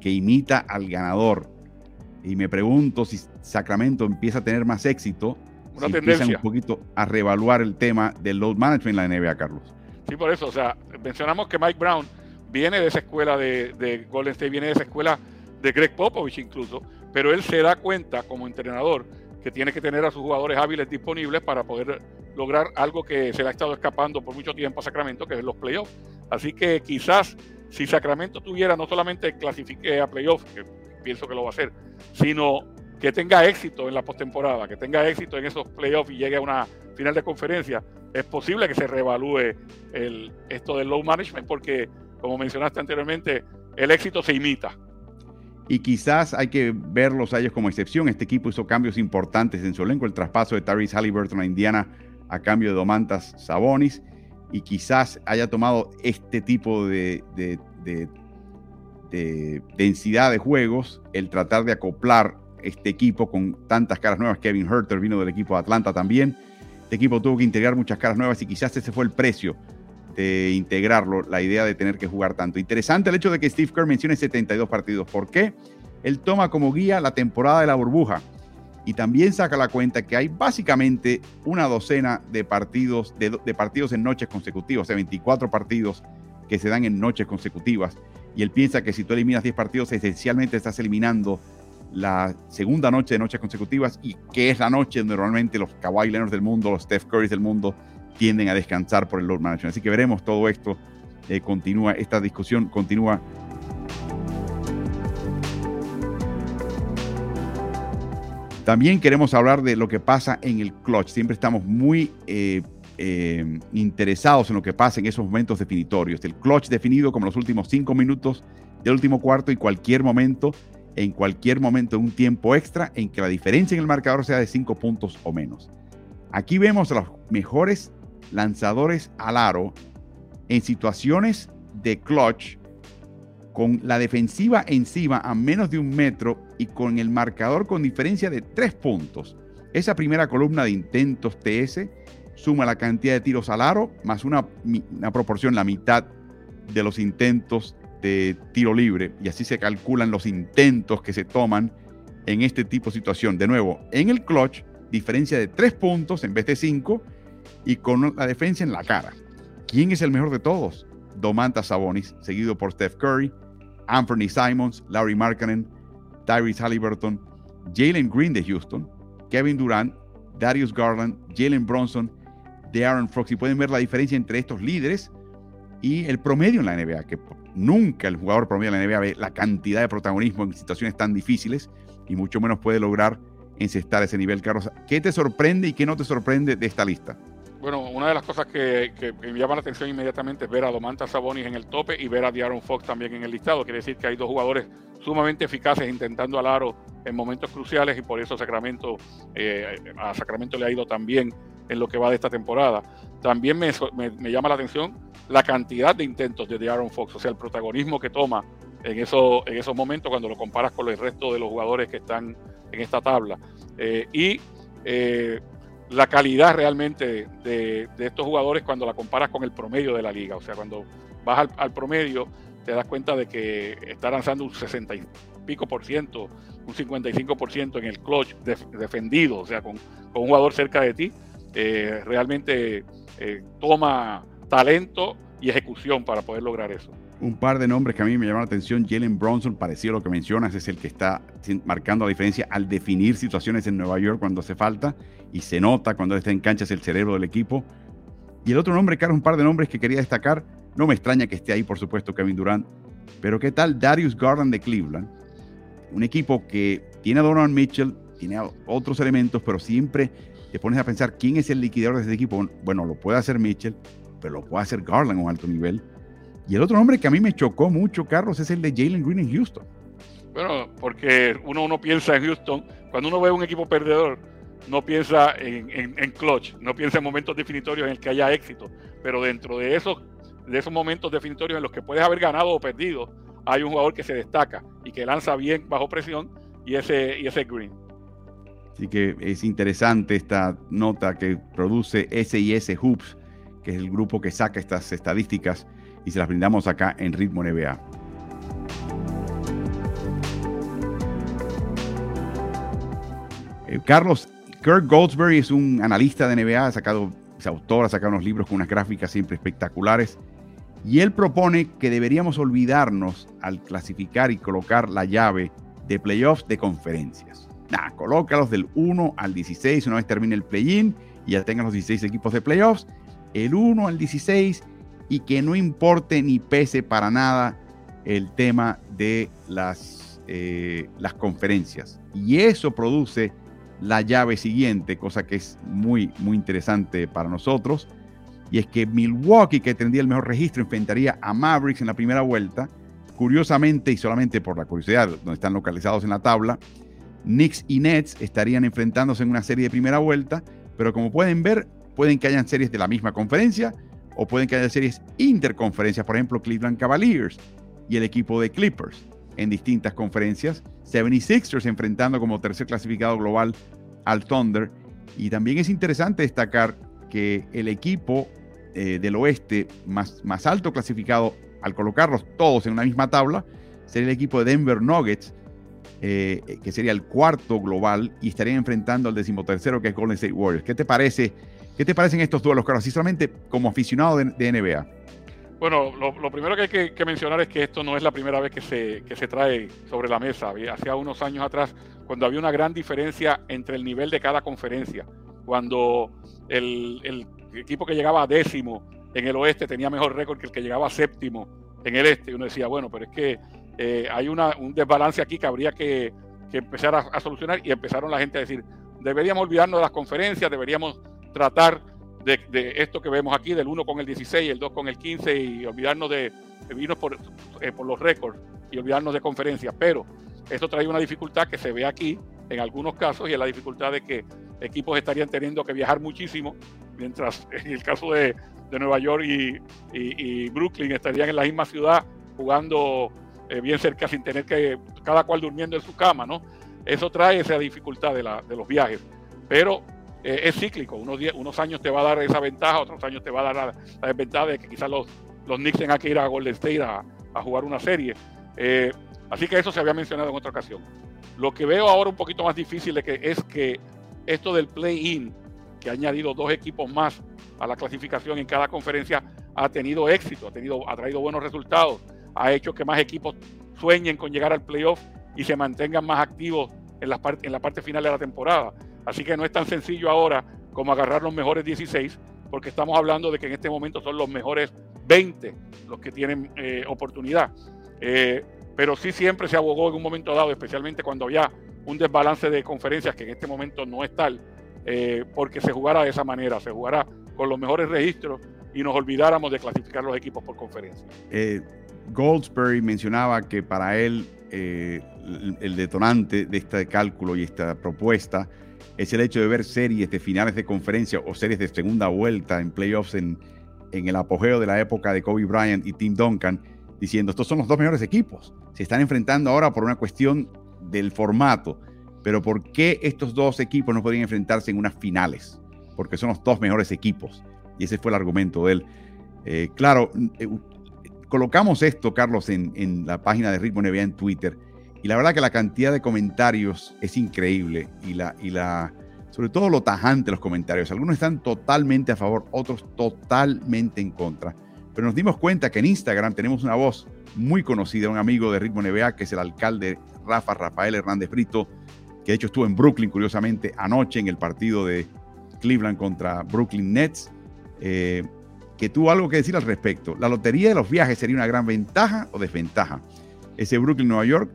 que imita al ganador. Y me pregunto si Sacramento empieza a tener más éxito una tendencia. un poquito a reevaluar el tema del load management en la NBA, Carlos. Sí, por eso, o sea, mencionamos que Mike Brown viene de esa escuela de, Golden State, viene de esa escuela de Greg Popovich incluso, pero él se da cuenta como entrenador que tiene que tener a sus jugadores hábiles disponibles para poder lograr algo que se le ha estado escapando por mucho tiempo a Sacramento, que es los playoffs. Así que quizás si Sacramento tuviera no solamente clasifique a playoffs, que pienso que lo va a hacer, sino que tenga éxito en la postemporada, que tenga éxito en esos playoffs y llegue a una final de conferencia, es posible que se reevalúe el, esto del low management porque, como mencionaste anteriormente, el éxito se imita. Y quizás hay que verlos a ellos como excepción. Este equipo hizo cambios importantes en su elenco, el traspaso de Tyrese Halliburton a Indiana a cambio de Domantas Sabonis, y quizás haya tomado este tipo de, de, de densidad de juegos, el tratar de acoplar este equipo con tantas caras nuevas. Kevin Herter vino del equipo de Atlanta también. Este equipo tuvo que integrar muchas caras nuevas y quizás ese fue el precio de integrarlo, la idea de tener que jugar tanto. Interesante el hecho de que Steve Kerr mencione 72 partidos. ¿Por qué? Él toma como guía la temporada de la burbuja y también saca la cuenta que hay básicamente una docena de partidos, de, partidos en noches consecutivas, o sea, 24 partidos que se dan en noches consecutivas. Y él piensa que si tú eliminas 10 partidos, esencialmente estás eliminando la segunda noche de noches consecutivas y que es la noche donde normalmente los Kawhi Leonard del mundo, los Steph Curry del mundo tienden a descansar por el Lord Management. Así que veremos todo esto, eh, continúa, esta discusión continúa. También queremos hablar de lo que pasa en el clutch. Siempre estamos muy eh, eh, interesados en lo que pasa en esos momentos definitorios. El clutch definido como los últimos cinco minutos del último cuarto y cualquier momento, en cualquier momento un tiempo extra en que la diferencia en el marcador sea de cinco puntos o menos. Aquí vemos a los mejores lanzadores al aro en situaciones de clutch con la defensiva encima a menos de un metro y con el marcador con diferencia de tres puntos. Esa primera columna de intentos TS suma la cantidad de tiros al aro más una proporción, la mitad de los intentos de tiro libre y así se calculan los intentos que se toman en este tipo de situación. De nuevo, en el clutch, diferencia de tres puntos en vez de cinco y con la defensa en la cara. ¿Quién es el mejor de todos? Domantas Sabonis, seguido por Steph Curry, Anthony Simons, Larry Markkanen, Tyrese Halliburton, Jalen Green de Houston, Kevin Durant, Darius Garland, Jalen Bronson, de Aaron Fox. Y pueden ver la diferencia entre estos líderes y el promedio en la NBA, que nunca el jugador promedio en la NBA ve la cantidad de protagonismo en situaciones tan difíciles y mucho menos puede lograr encestar ese nivel. Carlos, ¿qué te sorprende y qué no te sorprende de esta lista? Bueno, una de las cosas que, me llama la atención inmediatamente es ver a Domantas Sabonis en el tope y ver a Diaron Fox también en el listado. Quiere decir que hay dos jugadores sumamente eficaces intentando al aro en momentos cruciales y por eso Sacramento, eh, a Sacramento le ha ido también en lo que va de esta temporada. También me, llama la atención la cantidad de intentos de Diaron Fox, o sea, el protagonismo que toma en, eso, en esos momentos cuando lo comparas con el resto de los jugadores que están en esta tabla. Eh, y eh, la calidad realmente de, estos jugadores cuando la comparas con el promedio de la liga. O sea, cuando vas al, promedio, te das cuenta de que está lanzando un 60 y pico por ciento, un 55 por ciento en el clutch defendido, o sea, con, un jugador cerca de ti, eh, realmente eh, toma talento y ejecución para poder lograr eso un par de nombres que a mí me llaman la atención. Jalen Bronson, parecido a lo que mencionas, es el que está marcando la diferencia al definir situaciones en Nueva York cuando hace falta y se nota cuando está en cancha es el cerebro del equipo. Y el otro nombre, Carlos, un par de nombres que quería destacar. No me extraña que esté ahí, por supuesto, Kevin Durant. Pero ¿qué tal Darius Garland de Cleveland? Un equipo que tiene a Donovan Mitchell, tiene otros elementos, pero siempre te pones a pensar quién es el liquidador de ese equipo. Bueno, lo puede hacer Mitchell, pero lo puede hacer Garland a un alto nivel y el otro nombre que a mí me chocó mucho, Carlos, es el de Jalen Green en Houston. Bueno, porque uno, uno piensa en Houston, cuando uno ve un equipo perdedor, no piensa en, en, clutch, no piensa en momentos definitorios en el que haya éxito, pero dentro de esos, de esos momentos definitorios en los que puedes haber ganado o perdido, hay un jugador que se destaca y que lanza bien bajo presión y ese, y ese Green. Así que es interesante esta nota que produce SIS Hoops, que es el grupo que saca estas estadísticas y se las brindamos acá en Ritmo NBA. Eh, Carlos, Kirk Goldsberry es un analista de NBA, ha sacado, es autor, ha sacado unos libros con unas gráficas siempre espectaculares. Y él propone que deberíamos olvidarnos al clasificar y colocar la llave de playoffs de conferencias. Nah, colócalos del 1 al 16 una vez termine el play-in y ya tengan los 16 equipos de playoffs. El 1 al 16 y que no importe ni pese para nada el tema de las, eh, las conferencias. Y eso produce la llave siguiente, cosa que es muy, muy interesante para nosotros. Y es que Milwaukee, que tendría el mejor registro, enfrentaría a Mavericks en la primera vuelta. Curiosamente, y solamente por la curiosidad, donde están localizados en la tabla, Knicks y Nets estarían enfrentándose en una serie de primera vuelta, pero como pueden ver, pueden que hayan series de la misma conferencia, o pueden que haya series interconferencias, por ejemplo, Cleveland Cavaliers y el equipo de Clippers en distintas conferencias. 76ers enfrentando como tercer clasificado global al Thunder. Y también es interesante destacar que el equipo eh, del oeste más, más alto clasificado, al colocarlos todos en una misma tabla, sería el equipo de Denver Nuggets, eh, que sería el cuarto global, y estarían enfrentando al decimotercero, que es Golden State Warriors. ¿Qué te parece? ¿Qué te parecen estos duelos, Carlos? Solamente como aficionado de, NBA. Bueno, lo, primero que hay que, mencionar es que esto no es la primera vez que se, que se trae sobre la mesa. Hacía unos años atrás, cuando había una gran diferencia entre el nivel de cada conferencia, cuando el, equipo que llegaba a décimo en el oeste tenía mejor récord que el que llegaba a séptimo en el este. Uno decía, bueno, pero es que eh, hay una, un desbalance aquí que habría que, empezar a, solucionar y empezaron la gente a decir, deberíamos olvidarnos de las conferencias, deberíamos tratar de, esto que vemos aquí, del 1 con el 16, el 2 con el 15 y olvidarnos de, irnos por, eh, por los récords y olvidarnos de conferencias. Pero esto trae una dificultad que se ve aquí en algunos casos y es la dificultad de que equipos estarían teniendo que viajar muchísimo, mientras en el caso de, Nueva York y, Brooklyn estarían en la misma ciudad jugando eh, bien cerca sin tener que cada cual durmiendo en su cama, ¿no? Eso trae esa dificultad de, la, los viajes, pero eh, es cíclico, unos, unos años te va a dar esa ventaja, otros años te va a dar la, desventaja de que quizás los, Knicks tengan que ir a Golden State a, jugar una serie. Eh, así que eso se había mencionado en otra ocasión. Lo que veo ahora un poquito más difícil es que esto del play-in, que ha añadido dos equipos más a la clasificación en cada conferencia, ha tenido éxito, ha, tenido, ha traído buenos resultados, ha hecho que más equipos sueñen con llegar al playoff y se mantengan más activos en la, parte, en la parte final de la temporada. Así que no es tan sencillo ahora como agarrar los mejores 16, porque estamos hablando de que en este momento son los mejores 20 los que tienen eh, oportunidad. Eh, pero sí siempre se abogó en un momento dado, especialmente cuando había un desbalance de conferencias que en este momento no es tal, eh, porque se jugara de esa manera, se jugara con los mejores registros y nos olvidáramos de clasificar los equipos por conferencia. Goldsberry mencionaba que para él eh, el, detonante de este cálculo y esta propuesta es el hecho de ver series de finales de conferencia o series de segunda vuelta en playoffs en, el apogeo de la época de Kobe Bryant y Tim Duncan, diciendo estos son los dos mejores equipos. Se están enfrentando ahora por una cuestión del formato, pero ¿por qué estos dos equipos no podrían enfrentarse en unas finales? Porque son los dos mejores equipos. Y ese fue el argumento de él. Eh, claro, eh, colocamos esto, Carlos, en, la página de Ritmo NBA en Twitter. Y la verdad que la cantidad de comentarios es increíble. Y la, y la, sobre todo lo tajante los comentarios. Algunos están totalmente a favor, otros totalmente en contra. Pero nos dimos cuenta que en Instagram tenemos una voz muy conocida, un amigo de Ritmo NBA, que es el alcalde Rafa Rafael Hernández Brito, que de hecho estuvo en Brooklyn, curiosamente, anoche en el partido de Cleveland contra Brooklyn Nets, eh, que tuvo algo que decir al respecto. ¿La lotería de los viajes sería una gran ventaja o desventaja? Ese Brooklyn-Nueva York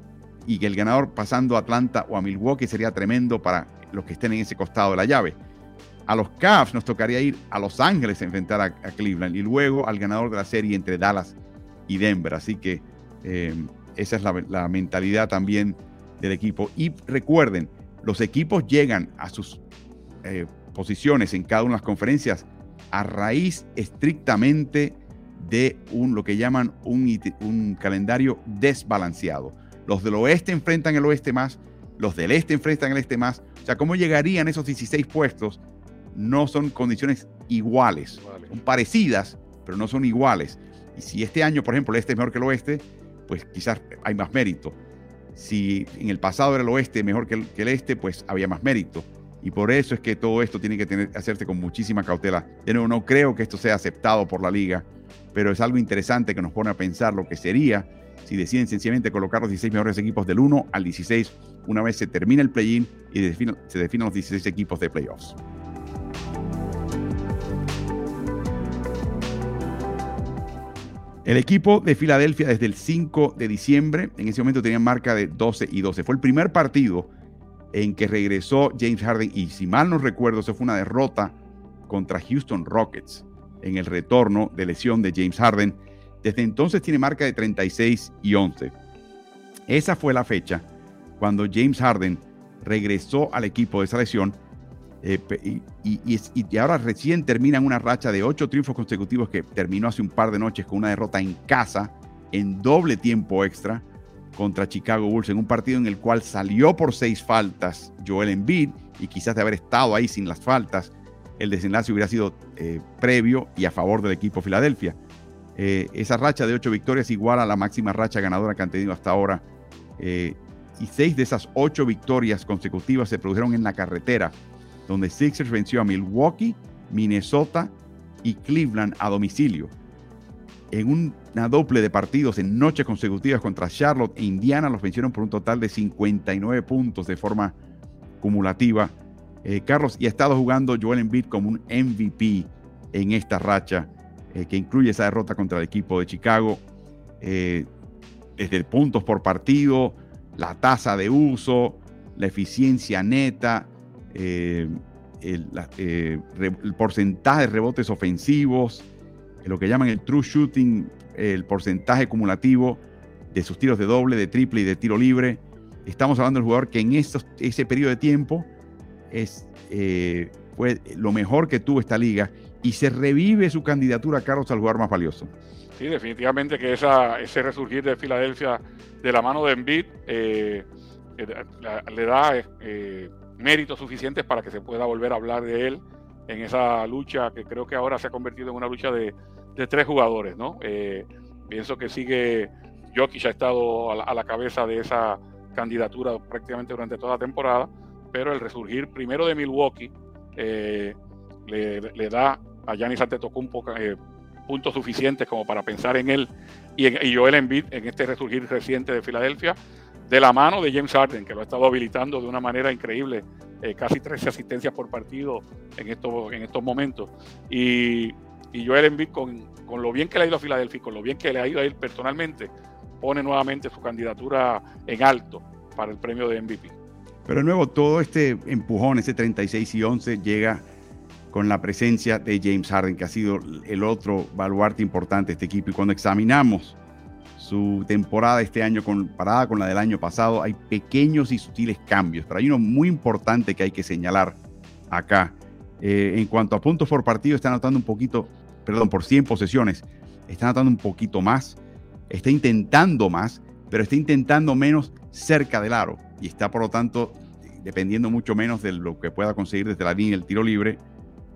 y que el ganador pasando a Atlanta o a Milwaukee sería tremendo para los que estén en ese costado de la llave. A los Cavs nos tocaría ir a Los Ángeles a enfrentar a, Cleveland y luego al ganador de la serie entre Dallas y Denver. Así que eh, esa es la, mentalidad también del equipo. Y recuerden, los equipos llegan a sus eh, posiciones en cada una de las conferencias a raíz estrictamente de un, lo que llaman un, un calendario desbalanceado. Los del oeste enfrentan el oeste más, los del este enfrentan el este más. O sea, ¿cómo llegarían esos 16 puestos? No son condiciones iguales, son parecidas, pero no son iguales. Y si este año, por ejemplo, el este es mejor que el oeste, pues quizás hay más mérito. Si en el pasado era el oeste mejor que el, este, pues había más mérito. Y por eso es que todo esto tiene que hacerse con muchísima cautela. De nuevo, no creo que esto sea aceptado por la liga, pero es algo interesante que nos pone a pensar lo que sería si deciden sencillamente colocar los 16 mejores equipos del 1 al 16 una vez se termine el play-in y se definen los 16 equipos de playoffs. El equipo de Filadelfia desde el 5 de diciembre, en ese momento tenía marca de 12 y 12. Fue el primer partido en que regresó James Harden y si mal no recuerdo, eso fue una derrota contra Houston Rockets en el retorno de lesión de James Harden. Desde entonces tiene marca de 36 y 11. Esa fue la fecha cuando James Harden regresó al equipo de esa lesión eh, y, ahora recién terminan una racha de ocho triunfos consecutivos que terminó hace un par de noches con una derrota en casa en doble tiempo extra contra Chicago Bulls en un partido en el cual salió por seis faltas Joel Embiid y quizás de haber estado ahí sin las faltas el desenlace hubiera sido eh, previo y a favor del equipo Filadelfia. Eh, esa racha de ocho victorias igual a la máxima racha ganadora que han tenido hasta ahora. y seis de esas ocho victorias consecutivas se produjeron en la carretera, donde Sixers venció a Milwaukee, Minnesota y Cleveland a domicilio. En una doble de partidos en noches consecutivas contra Charlotte e Indiana los vencieron por un total de 59 puntos de forma acumulativa. Eh, Carlos, y ha estado jugando Joel Embiid como un MVP en esta racha, eh, que incluye esa derrota contra el equipo de Chicago. Eh, desde puntos por partido, la tasa de uso, la eficiencia neta, el, porcentaje de rebotes ofensivos, lo que llaman el true shooting, el porcentaje acumulativo de sus tiros de doble, de triple y de tiro libre. Estamos hablando del jugador que en ese periodo de tiempo es, eh, fue lo mejor que tuvo esta liga y se revive su candidatura Carlos al jugador más valioso. Sí, definitivamente que esa, ese resurgir de Filadelfia de la mano de Embiid eh, le da méritos suficientes para que se pueda volver a hablar de él en esa lucha que creo que ahora se ha convertido en una lucha de, tres jugadores, ¿no? Eh, pienso que sigue, Jokic ha estado a la, cabeza de esa candidatura prácticamente durante toda la temporada, pero el resurgir primero de Milwaukee eh, le, da a Giannis Antetokounmpo eh, puntos suficientes como para pensar en él y, en, y Joel Embiid en este resurgir reciente de Filadelfia de la mano de James Harden, que lo ha estado habilitando de una manera increíble, eh, casi 13 asistencias por partido en estos, en estos momentos. Y, y Joel Embiid, con, con, lo bien que le ha ido a Filadelfia, con lo bien que le ha ido a él personalmente, pone nuevamente su candidatura en alto para el premio de MVP. Pero de nuevo, todo este empujón, ese 36 y 11, llega con la presencia de James Harden, que ha sido el otro baluarte importante de este equipo. Y cuando examinamos su temporada este año comparada con la del año pasado, hay pequeños y sutiles cambios, pero hay uno muy importante que hay que señalar acá. Eh, en cuanto a puntos por partido, está anotando un poquito, perdón, por 100 posesiones, está anotando un poquito más, está intentando más, pero está intentando menos cerca del aro y está por lo tanto dependiendo mucho menos de lo que pueda conseguir desde la línea del tiro libre.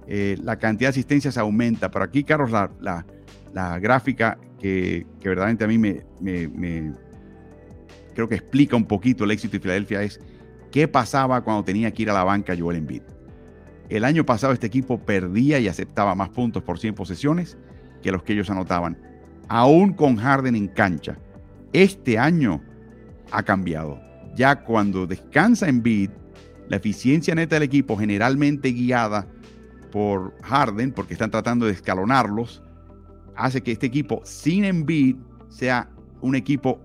Eh, la cantidad de asistencias aumenta, pero aquí, Carlos, la, la gráfica que, verdaderamente a mí me, creo que explica un poquito el éxito de Filadelfia es qué pasaba cuando tenía que ir a la banca Joel Embiid. El año pasado este equipo perdía y aceptaba más puntos por 100 posesiones que los que ellos anotaban, aún con Harden en cancha. Este año ha cambiado. Ya cuando descansa Embiid, la eficiencia neta del equipo, generalmente guiada por Harden, porque están tratando de escalonarlos, hace que este equipo sin Embiid sea un equipo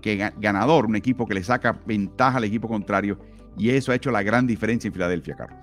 que, ganador, un equipo que le saca ventaja al equipo contrario. Y eso ha hecho la gran diferencia en Filadelfia, Carlos.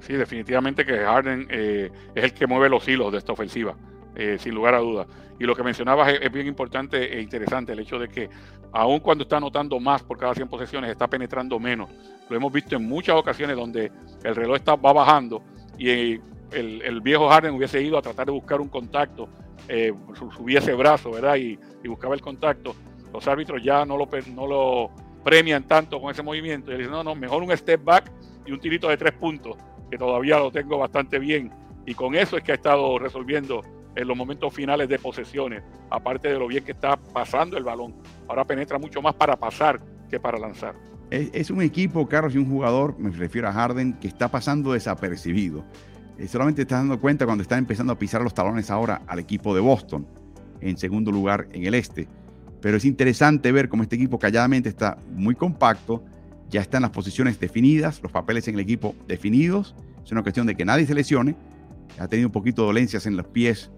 Sí, definitivamente que Harden eh, es el que mueve los hilos de esta ofensiva, eh, sin lugar a dudas. Y lo que mencionabas es, bien importante e interesante, el hecho de que aun cuando está anotando más por cada 100 posesiones, está penetrando menos. Lo hemos visto en muchas ocasiones donde el reloj está, va bajando y el, viejo Harden hubiese ido a tratar de buscar un contacto eh, subía ese brazo, ¿verdad? Y, buscaba el contacto. Los árbitros ya no lo, no lo premian tanto con ese movimiento. Y dicen, no, no, mejor un step back y un tirito de tres puntos, que todavía lo tengo bastante bien. Y con eso es que ha estado resolviendo en los momentos finales de posesiones, aparte de lo bien que está pasando el balón. Ahora penetra mucho más para pasar que para lanzar. Es, un equipo, Carlos, y un jugador, me refiero a Harden, que está pasando desapercibido. Eh, solamente estás dando cuenta cuando están empezando a pisar los talones ahora al equipo de Boston, en segundo lugar en el este. Pero es interesante ver cómo este equipo calladamente está muy compacto, ya están las posiciones definidas, los papeles en el equipo definidos. Es una cuestión de que nadie se lesione. Ha tenido un poquito de dolencias en los pies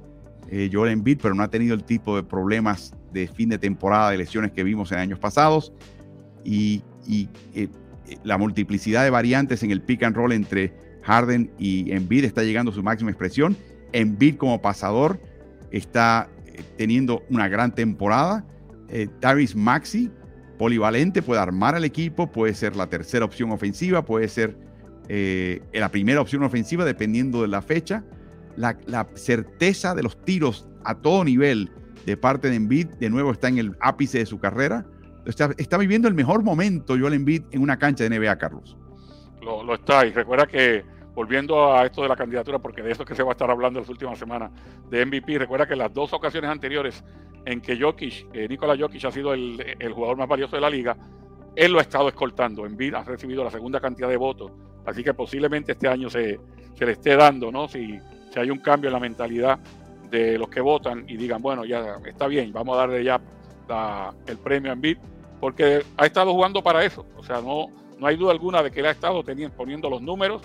eh, Joel pero no ha tenido el tipo de problemas de fin de temporada de lesiones que vimos en años pasados. Y, eh, la multiplicidad de variantes en el pick and roll entre Harden y Embiid está llegando a su máxima expresión. Embiid como pasador está eh, teniendo una gran temporada. Eh, Maxi, polivalente, puede armar al equipo, puede ser la tercera opción ofensiva, puede ser eh, la primera opción ofensiva dependiendo de la fecha. La, certeza de los tiros a todo nivel de parte de Embiid, de nuevo está en el ápice de su carrera. Está, viviendo el mejor momento Joel Embiid en una cancha de NBA, Carlos. Lo, lo está, y recuerda que volviendo a esto de la candidatura, porque de eso es que se va a estar hablando las últimas semanas de MVP, recuerda que las dos ocasiones anteriores en que Jokic, eh, Jokic ha sido el, jugador más valioso de la liga, él lo ha estado escoltando. En vida ha recibido la segunda cantidad de votos, así que posiblemente este año se, le esté dando, ¿no? Si, si hay un cambio en la mentalidad de los que votan y digan, bueno, ya está bien, vamos a darle ya el premio a Embiid, porque ha estado jugando para eso. O sea, no, no hay duda alguna de que él ha estado teniendo, poniendo los números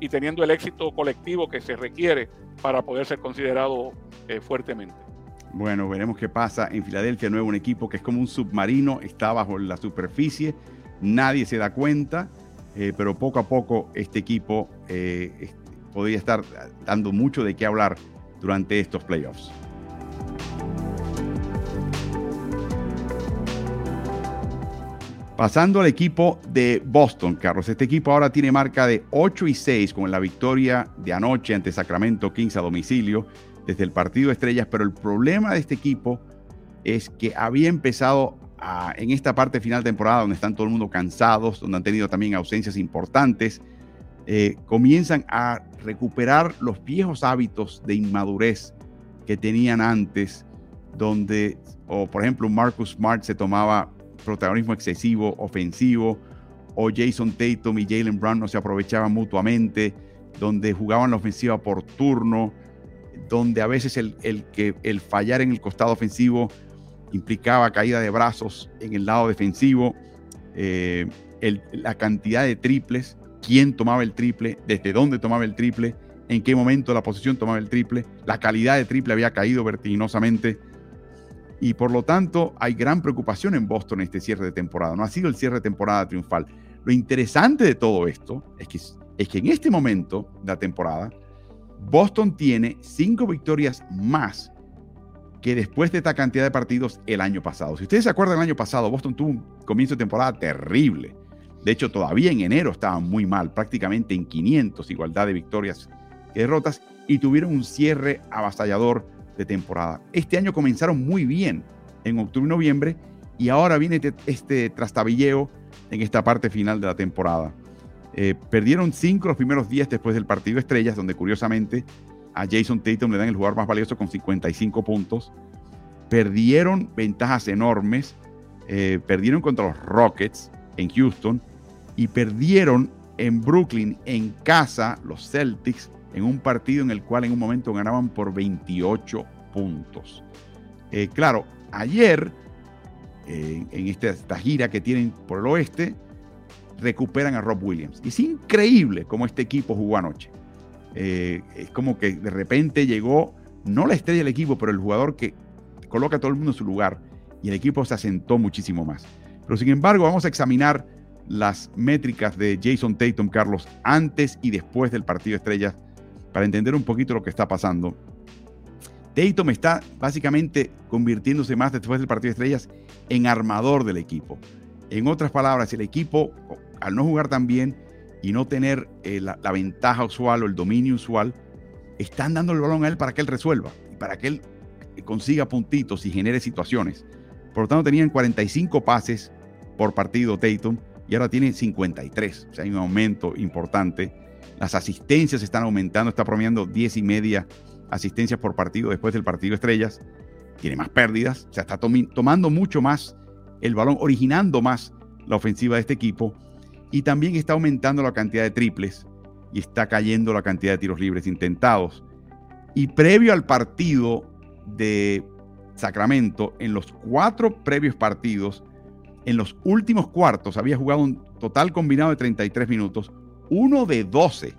y teniendo el éxito colectivo que se requiere para poder ser considerado eh, fuertemente. Bueno, veremos qué pasa en Filadelfia, nuevo un equipo que es como un submarino, está bajo la superficie, nadie se da cuenta, eh, pero poco a poco este equipo eh, podría estar dando mucho de qué hablar durante estos playoffs. Pasando al equipo de Boston, Carlos. Este equipo ahora tiene marca de 8 y 6 con la victoria de anoche ante Sacramento Kings a domicilio desde el partido de estrellas, pero el problema de este equipo es que había empezado en esta parte final de temporada donde están todo el mundo cansados, donde han tenido también ausencias importantes, eh, comienzan a recuperar los viejos hábitos de inmadurez que tenían antes, donde, o por ejemplo, Marcus Smart se tomaba protagonismo excesivo, ofensivo, o Jason Tatum y Jalen Brown no se aprovechaban mutuamente, donde jugaban la ofensiva por turno, donde a veces el, que, el fallar en el costado ofensivo implicaba caída de brazos en el lado defensivo, eh, la cantidad de triples, quién tomaba el triple, desde dónde tomaba el triple, en qué momento la posición tomaba el triple, la calidad de triple había caído vertiginosamente y por lo tanto hay gran preocupación en Boston en este cierre de temporada. No ha sido el cierre de temporada triunfal. Lo interesante de todo esto es que, es que en este momento de la temporada, Boston tiene cinco victorias más que después de esta cantidad de partidos el año pasado. Si ustedes se acuerdan, el año pasado Boston tuvo un comienzo de temporada terrible. De hecho, todavía en enero estaban muy mal, prácticamente en 500 igualdad de victorias y derrotas, y tuvieron un cierre avasallador de temporada. Este año comenzaron muy bien en octubre y noviembre y ahora viene este, este trastabilleo en esta parte final de la temporada. Eh, perdieron cinco los primeros días después del partido Estrellas, donde curiosamente a Jason Tatum le dan el jugador más valioso con 55 puntos. Perdieron ventajas enormes. Eh, perdieron contra los Rockets en Houston y perdieron en Brooklyn en casa los Celtics en un partido en el cual en un momento ganaban por 28 puntos. Eh, claro, ayer, eh, en esta, gira que tienen por el oeste, recuperan a Rob Williams. Y es increíble cómo este equipo jugó anoche. Eh, es como que de repente llegó, no la estrella del equipo, pero el jugador que coloca a todo el mundo en su lugar y el equipo se asentó muchísimo más. Pero sin embargo, vamos a examinar las métricas de Jason Tatum, Carlos, antes y después del partido de estrellas para entender un poquito lo que está pasando. Tatum está básicamente convirtiéndose más después del partido de estrellas en armador del equipo. En otras palabras, el equipo, al no jugar tan bien y no tener eh, la, ventaja usual o el dominio usual, están dando el balón a él para que él resuelva y para que él consiga puntitos y genere situaciones. Por lo tanto, tenían 45 pases por partido Tatum y ahora tiene 53. O sea, hay un aumento importante las asistencias están aumentando, está promediando 10 y media asistencias por partido después del partido Estrellas. Tiene más pérdidas, o sea, está tomando mucho más el balón, originando más la ofensiva de este equipo. Y también está aumentando la cantidad de triples y está cayendo la cantidad de tiros libres intentados. Y previo al partido de Sacramento, en los cuatro previos partidos, en los últimos cuartos había jugado un total combinado de 33 minutos, uno de 12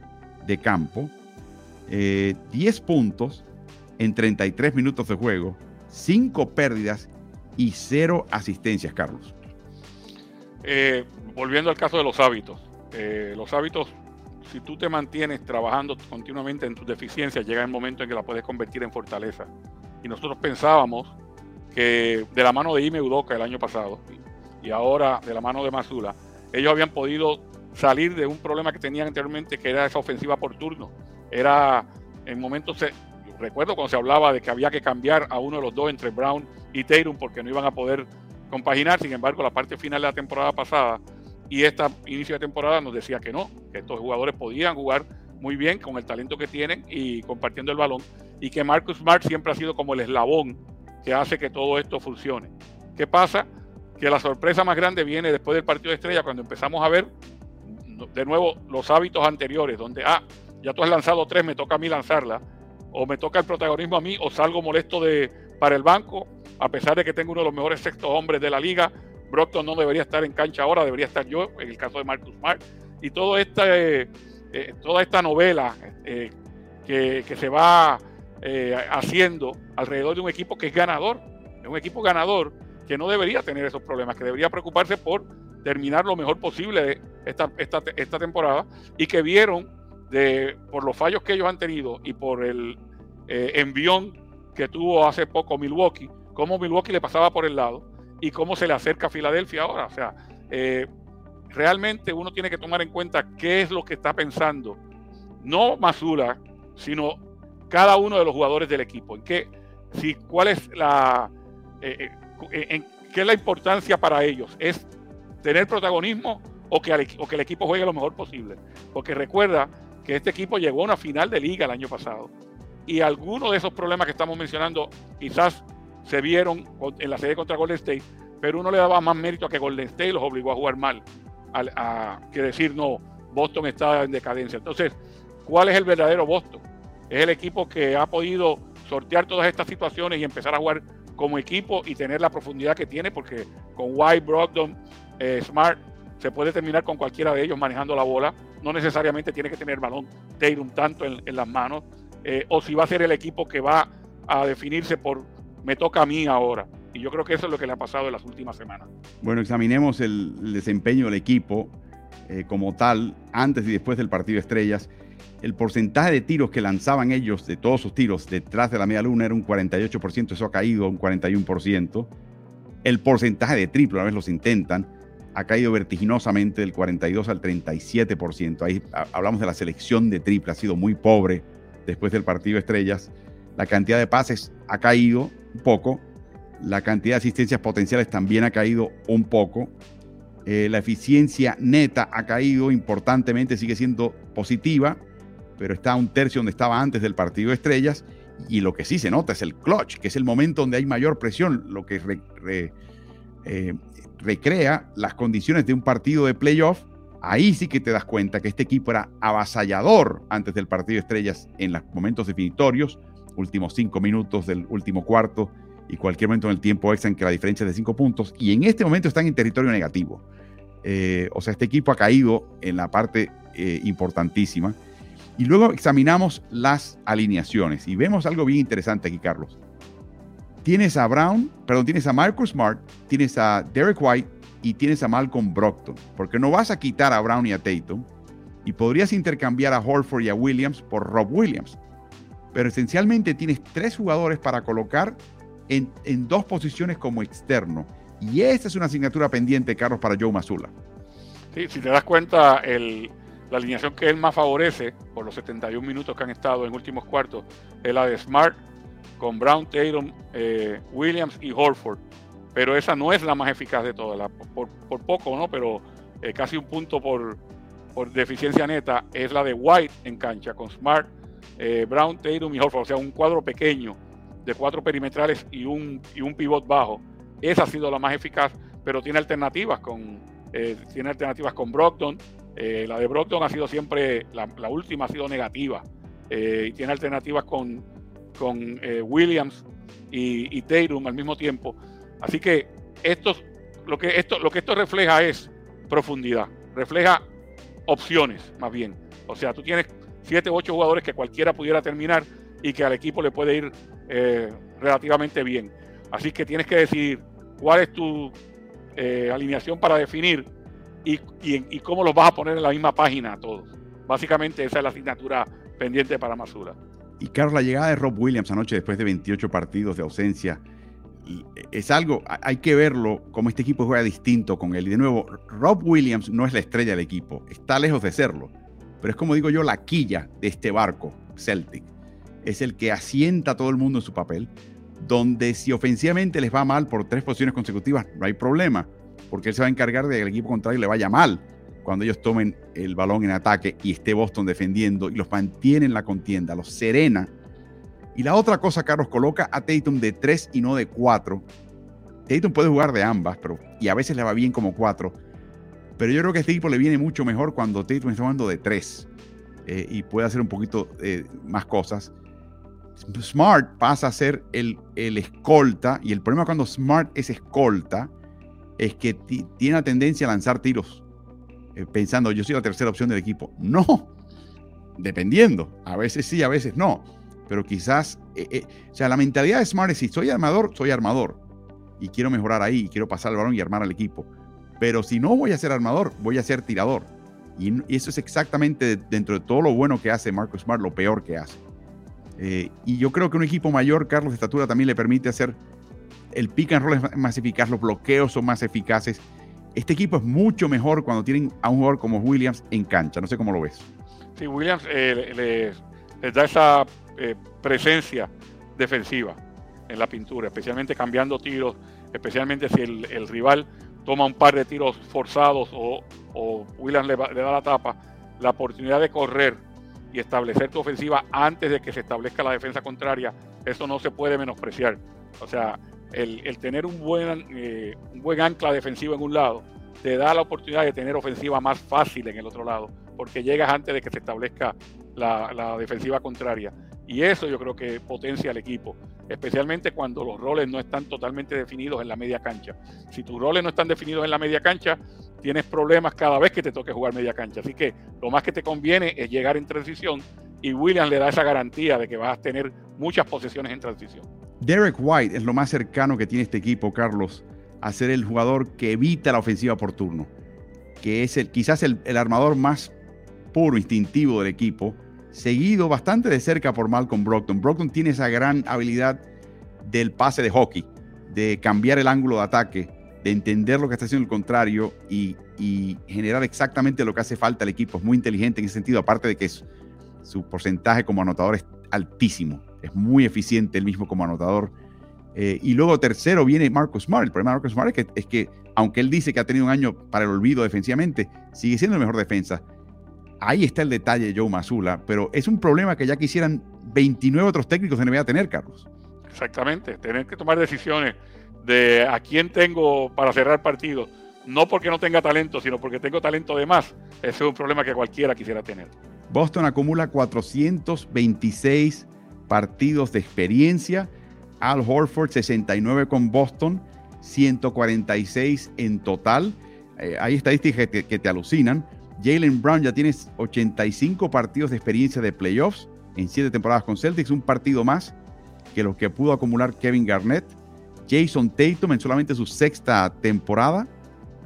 de campo, 10 eh, puntos en 33 minutos de juego, 5 pérdidas y 0 asistencias, Carlos. Eh, volviendo al caso de los hábitos. Eh, los hábitos, si tú te mantienes trabajando continuamente en tus deficiencias, llega el momento en que la puedes convertir en fortaleza. Y nosotros pensábamos que de la mano de Ime Udoka el año pasado y ahora de la mano de Mazula, ellos habían podido salir de un problema que tenían anteriormente, que era esa ofensiva por turno. Era en momentos, recuerdo cuando se hablaba de que había que cambiar a uno de los dos entre Brown y Tatum porque no iban a poder compaginar. Sin embargo, la parte final de la temporada pasada y esta inicio de temporada nos decía que no, que estos jugadores podían jugar muy bien con el talento que tienen y compartiendo el balón. Y que Marcus Smart siempre ha sido como el eslabón que hace que todo esto funcione. ¿Qué pasa? Que la sorpresa más grande viene después del partido de estrella, cuando empezamos a ver de nuevo los hábitos anteriores, donde, ah, ya tú has lanzado tres, me toca a mí lanzarla, o me toca el protagonismo a mí, o salgo molesto de, para el banco, a pesar de que tengo uno de los mejores sextos hombres de la liga, Brockton no debería estar en cancha ahora, debería estar yo, en el caso de Marcus Smart, y todo este, toda esta novela eh, que, que, se va haciendo alrededor de un equipo que es ganador, es un equipo ganador que no debería tener esos problemas, que debería preocuparse por terminar lo mejor posible esta, esta, esta temporada y que vieron de, por los fallos que ellos han tenido y por el envión que tuvo hace poco Milwaukee, cómo Milwaukee le pasaba por el lado y cómo se le acerca a Filadelfia ahora. O sea, realmente uno tiene que tomar en cuenta qué es lo que está pensando, no Masula, sino cada uno de los jugadores del equipo. En qué, si, cuál es la, eh, eh, qué es la importancia para ellos. ¿Es tener protagonismo o que, el equipo juegue lo mejor posible? Porque recuerda que este equipo llegó a una final de liga el año pasado y algunos de esos problemas que estamos mencionando quizás se vieron en la serie contra Golden State, pero uno le daba más mérito a que Golden State los obligó a jugar mal a, que decir, no, Boston está en decadencia. Entonces, ¿cuál es el verdadero Boston? Es el equipo que ha podido sortear todas estas situaciones y empezar a jugar como equipo y tener la profundidad que tiene, porque con White, Brogdon, eh, Smart, se puede terminar con cualquiera de ellos manejando la bola. No necesariamente tiene que tener balón Tatum tanto en, las manos. Eh, o si va a ser el equipo que va a definirse por me toca a mí ahora. Y yo creo que eso es lo que le ha pasado en las últimas semanas. Bueno, examinemos el, desempeño del equipo eh, como tal, antes y después del partido estrellas. El porcentaje de tiros que lanzaban ellos, de todos sus tiros, detrás de la media luna era un 48%, eso ha caído a un 41%. El porcentaje de triple, una vez los intentan, ha caído vertiginosamente del 42 al 37%. Ahí hablamos de la selección de triple, ha sido muy pobre después del partido estrellas. La cantidad de pases ha caído un poco, la cantidad de asistencias potenciales también ha caído un poco. Eh, la eficiencia neta ha caído importantemente, sigue siendo positiva, pero está a un tercio donde estaba antes del partido de estrellas. Y lo que sí se nota es el clutch, que es el momento donde hay mayor presión, lo que eh, recrea las condiciones de un partido de playoff. Ahí sí que te das cuenta que este equipo era avasallador antes del partido de estrellas en los momentos definitorios, últimos cinco minutos del último cuarto y cualquier momento en el tiempo extra en que la diferencia es de 5 puntos. Y en este momento están en territorio negativo. Eh, o sea, este equipo ha caído en la parte eh, importantísima. Y luego examinamos las alineaciones y vemos algo bien interesante aquí, Carlos. Tienes a Brown, perdón, tienes a Marcus Smart, tienes a Derek White y tienes a Malcolm Brockton. Porque no vas a quitar a Brown y a Tatum y podrías intercambiar a Horford y a Williams por Rob Williams. Pero esencialmente tienes tres jugadores para colocar en, dos posiciones como externo. Y esta es una asignatura pendiente, Carlos, para Joe Mazula. Sí, si te das cuenta, la alineación que él más favorece por los 71 minutos que han estado en últimos cuartos es la de Smart con Brown, Tatum, eh, Williams y Horford. Pero esa no es la más eficaz de todas, por, poco, ¿no? Pero eh, casi un punto por, por deficiencia neta es la de White en cancha con Smart, eh, Brown, Tatum y Horford. O sea, un cuadro pequeño de cuatro perimetrales y un, y un pivot bajo. Esa ha sido la más eficaz, pero tiene alternativas con, tiene alternativas con Brockton. Eh, la de Brockton ha sido siempre, la, última ha sido negativa. Y tiene alternativas con, con Williams y, y al mismo tiempo. Así que esto, lo, que esto, lo que esto refleja es profundidad, refleja opciones más bien. O sea, tú tienes siete u ocho jugadores que cualquiera pudiera terminar y que al equipo le puede ir eh, relativamente bien. Así que tienes que decidir cuál es tu eh, alineación para definir y, y, cómo los vas a poner en la misma página a todos. Básicamente esa es la asignatura pendiente para Masura. Y Carlos, la llegada de Rob Williams anoche después de 28 partidos de ausencia es algo, hay que verlo como este equipo juega distinto con él. Y de nuevo, Rob Williams no es la estrella del equipo, está lejos de serlo, pero es como digo yo, la quilla de este barco Celtic es el que asienta a todo el mundo en su papel, donde si ofensivamente les va mal por tres posiciones consecutivas, no hay problema, porque él se va a encargar de que el equipo contrario le vaya mal. Cuando ellos tomen el balón en ataque y esté Boston defendiendo y los mantiene en la contienda, los serena. Y la otra cosa, Carlos, coloca a Tatum de 3 y no de 4. Tatum puede jugar de ambas, pero y a veces le va bien como 4. Pero yo creo que a este equipo le viene mucho mejor cuando Tatum está jugando de 3 eh, y puede hacer un poquito eh, más cosas. Smart pasa a ser el, el, escolta y el problema cuando Smart es escolta es que tiene la tendencia a lanzar tiros eh, pensando yo soy la tercera opción del equipo. No, dependiendo. A veces sí, a veces no. Pero quizás, o sea, la mentalidad de Smart es si soy armador, soy armador. Y quiero mejorar ahí, quiero pasar el balón y armar al equipo. Pero si no voy a ser armador, voy a ser tirador. Y, eso es exactamente dentro de todo lo bueno que hace Marcus Smart, lo peor que hace. Eh, y yo creo que un equipo mayor, Carlos, de estatura también le permite hacer el pick and roll más eficaz, los bloqueos son más eficaces. Este equipo es mucho mejor cuando tienen a un jugador como Williams en cancha. No sé cómo lo ves. Sí, Williams eh, les da esa eh, presencia defensiva en la pintura, especialmente cambiando tiros, especialmente si el rival toma un par de tiros forzados o, Williams le, da la tapa, la oportunidad de correr y establecer tu ofensiva antes de que se establezca la defensa contraria, eso no se puede menospreciar. O sea, el, tener un buen, eh, un buen ancla defensivo en un lado te da la oportunidad de tener ofensiva más fácil en el otro lado, porque llegas antes de que se establezca la, la defensiva contraria. Y eso yo creo que potencia al equipo, especialmente cuando los roles no están totalmente definidos en la media cancha. Si tus roles no están definidos en la media cancha, tienes problemas cada vez que te toque jugar media cancha. Así que lo más que te conviene es llegar en transición y Williams le da esa garantía de que vas a tener muchas posesiones en transición. Derek White es lo más cercano que tiene este equipo, Carlos, a ser el jugador que evita la ofensiva por turno, que es el, quizás el, el armador más puro, instintivo del equipo seguido bastante de cerca por Malcolm Brockton. Brockton tiene esa gran habilidad del pase de hockey, de cambiar el ángulo de ataque, de entender lo que está haciendo el contrario y, generar exactamente lo que hace falta al equipo. Es muy inteligente en ese sentido, aparte de que su porcentaje como anotador es altísimo. Es muy eficiente el mismo como anotador. Eh, y luego tercero viene Marcus Smart. El problema de Marcus Smart es que, es que, aunque él dice que ha tenido un año para el olvido defensivamente, sigue siendo el mejor defensa ahí está el detalle, Joe Mazula, pero es un problema que ya quisieran 29 otros técnicos de NBA tener, Carlos. Exactamente, tener que tomar decisiones de a quién tengo para cerrar partidos, no porque no tenga talento, sino porque tengo talento de más. Ese es un problema que cualquiera quisiera tener. Boston acumula 426 partidos de experiencia. Al Horford 69 con Boston, 146 en total. Eh, hay estadísticas que te alucinan. Jalen Brown ya tiene 85 partidos de experiencia de playoffs en 7 temporadas con Celtics, un partido más que los que pudo acumular Kevin Garnett. Jason Tatum en solamente su sexta temporada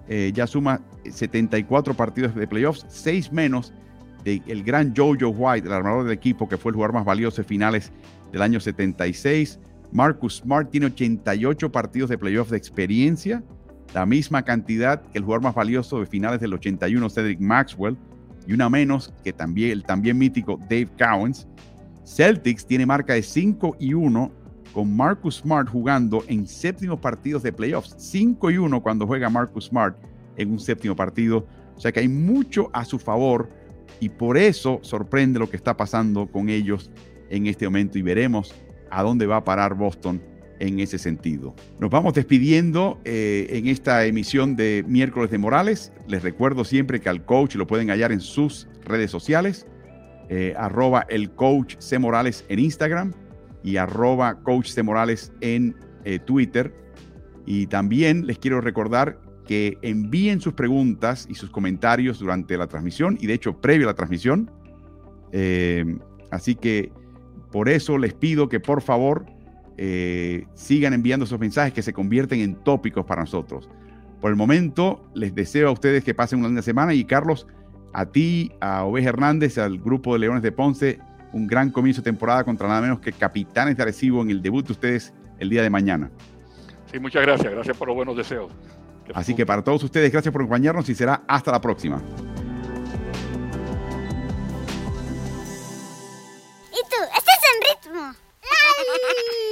eh, ya suma 74 partidos de playoffs, 6 menos del el gran Jojo White, el armador del equipo, que fue el jugador más valioso de finales del año 76. Marcus Smart tiene 88 partidos de playoffs de experiencia la misma cantidad que el jugador más valioso de finales del 81, Cedric Maxwell, y una menos que también el también mítico Dave Cowens. Celtics tiene marca de 5 y 1 con Marcus Smart jugando en séptimos partidos de playoffs. 5 y 1 cuando juega Marcus Smart en un séptimo partido. O sea que hay mucho a su favor y por eso sorprende lo que está pasando con ellos en este momento y veremos a dónde va a parar Boston en ese sentido. Nos vamos despidiendo eh, en esta emisión de miércoles de Morales. Les recuerdo siempre que al coach lo pueden hallar en sus redes sociales, eh, arroba el coach C. Morales en Instagram y arroba coach C. Morales en eh, Twitter. Y también les quiero recordar que envíen sus preguntas y sus comentarios durante la transmisión y de hecho previo a la transmisión. así que por eso les pido que por favor eh, sigan enviando esos mensajes que se convierten en tópicos para nosotros. Por el momento, les deseo a ustedes que pasen una linda semana y Carlos, a ti, a Oveja Hernández, al grupo de Leones de Ponce, un gran comienzo de temporada contra nada menos que Capitanes de Arecibo en el debut de ustedes el día de mañana. Sí, muchas gracias. Gracias por los buenos deseos. Así que para todos ustedes, gracias por acompañarnos y será hasta la próxima. ¿Y tú? ¿Estás en ritmo? ¡Ay!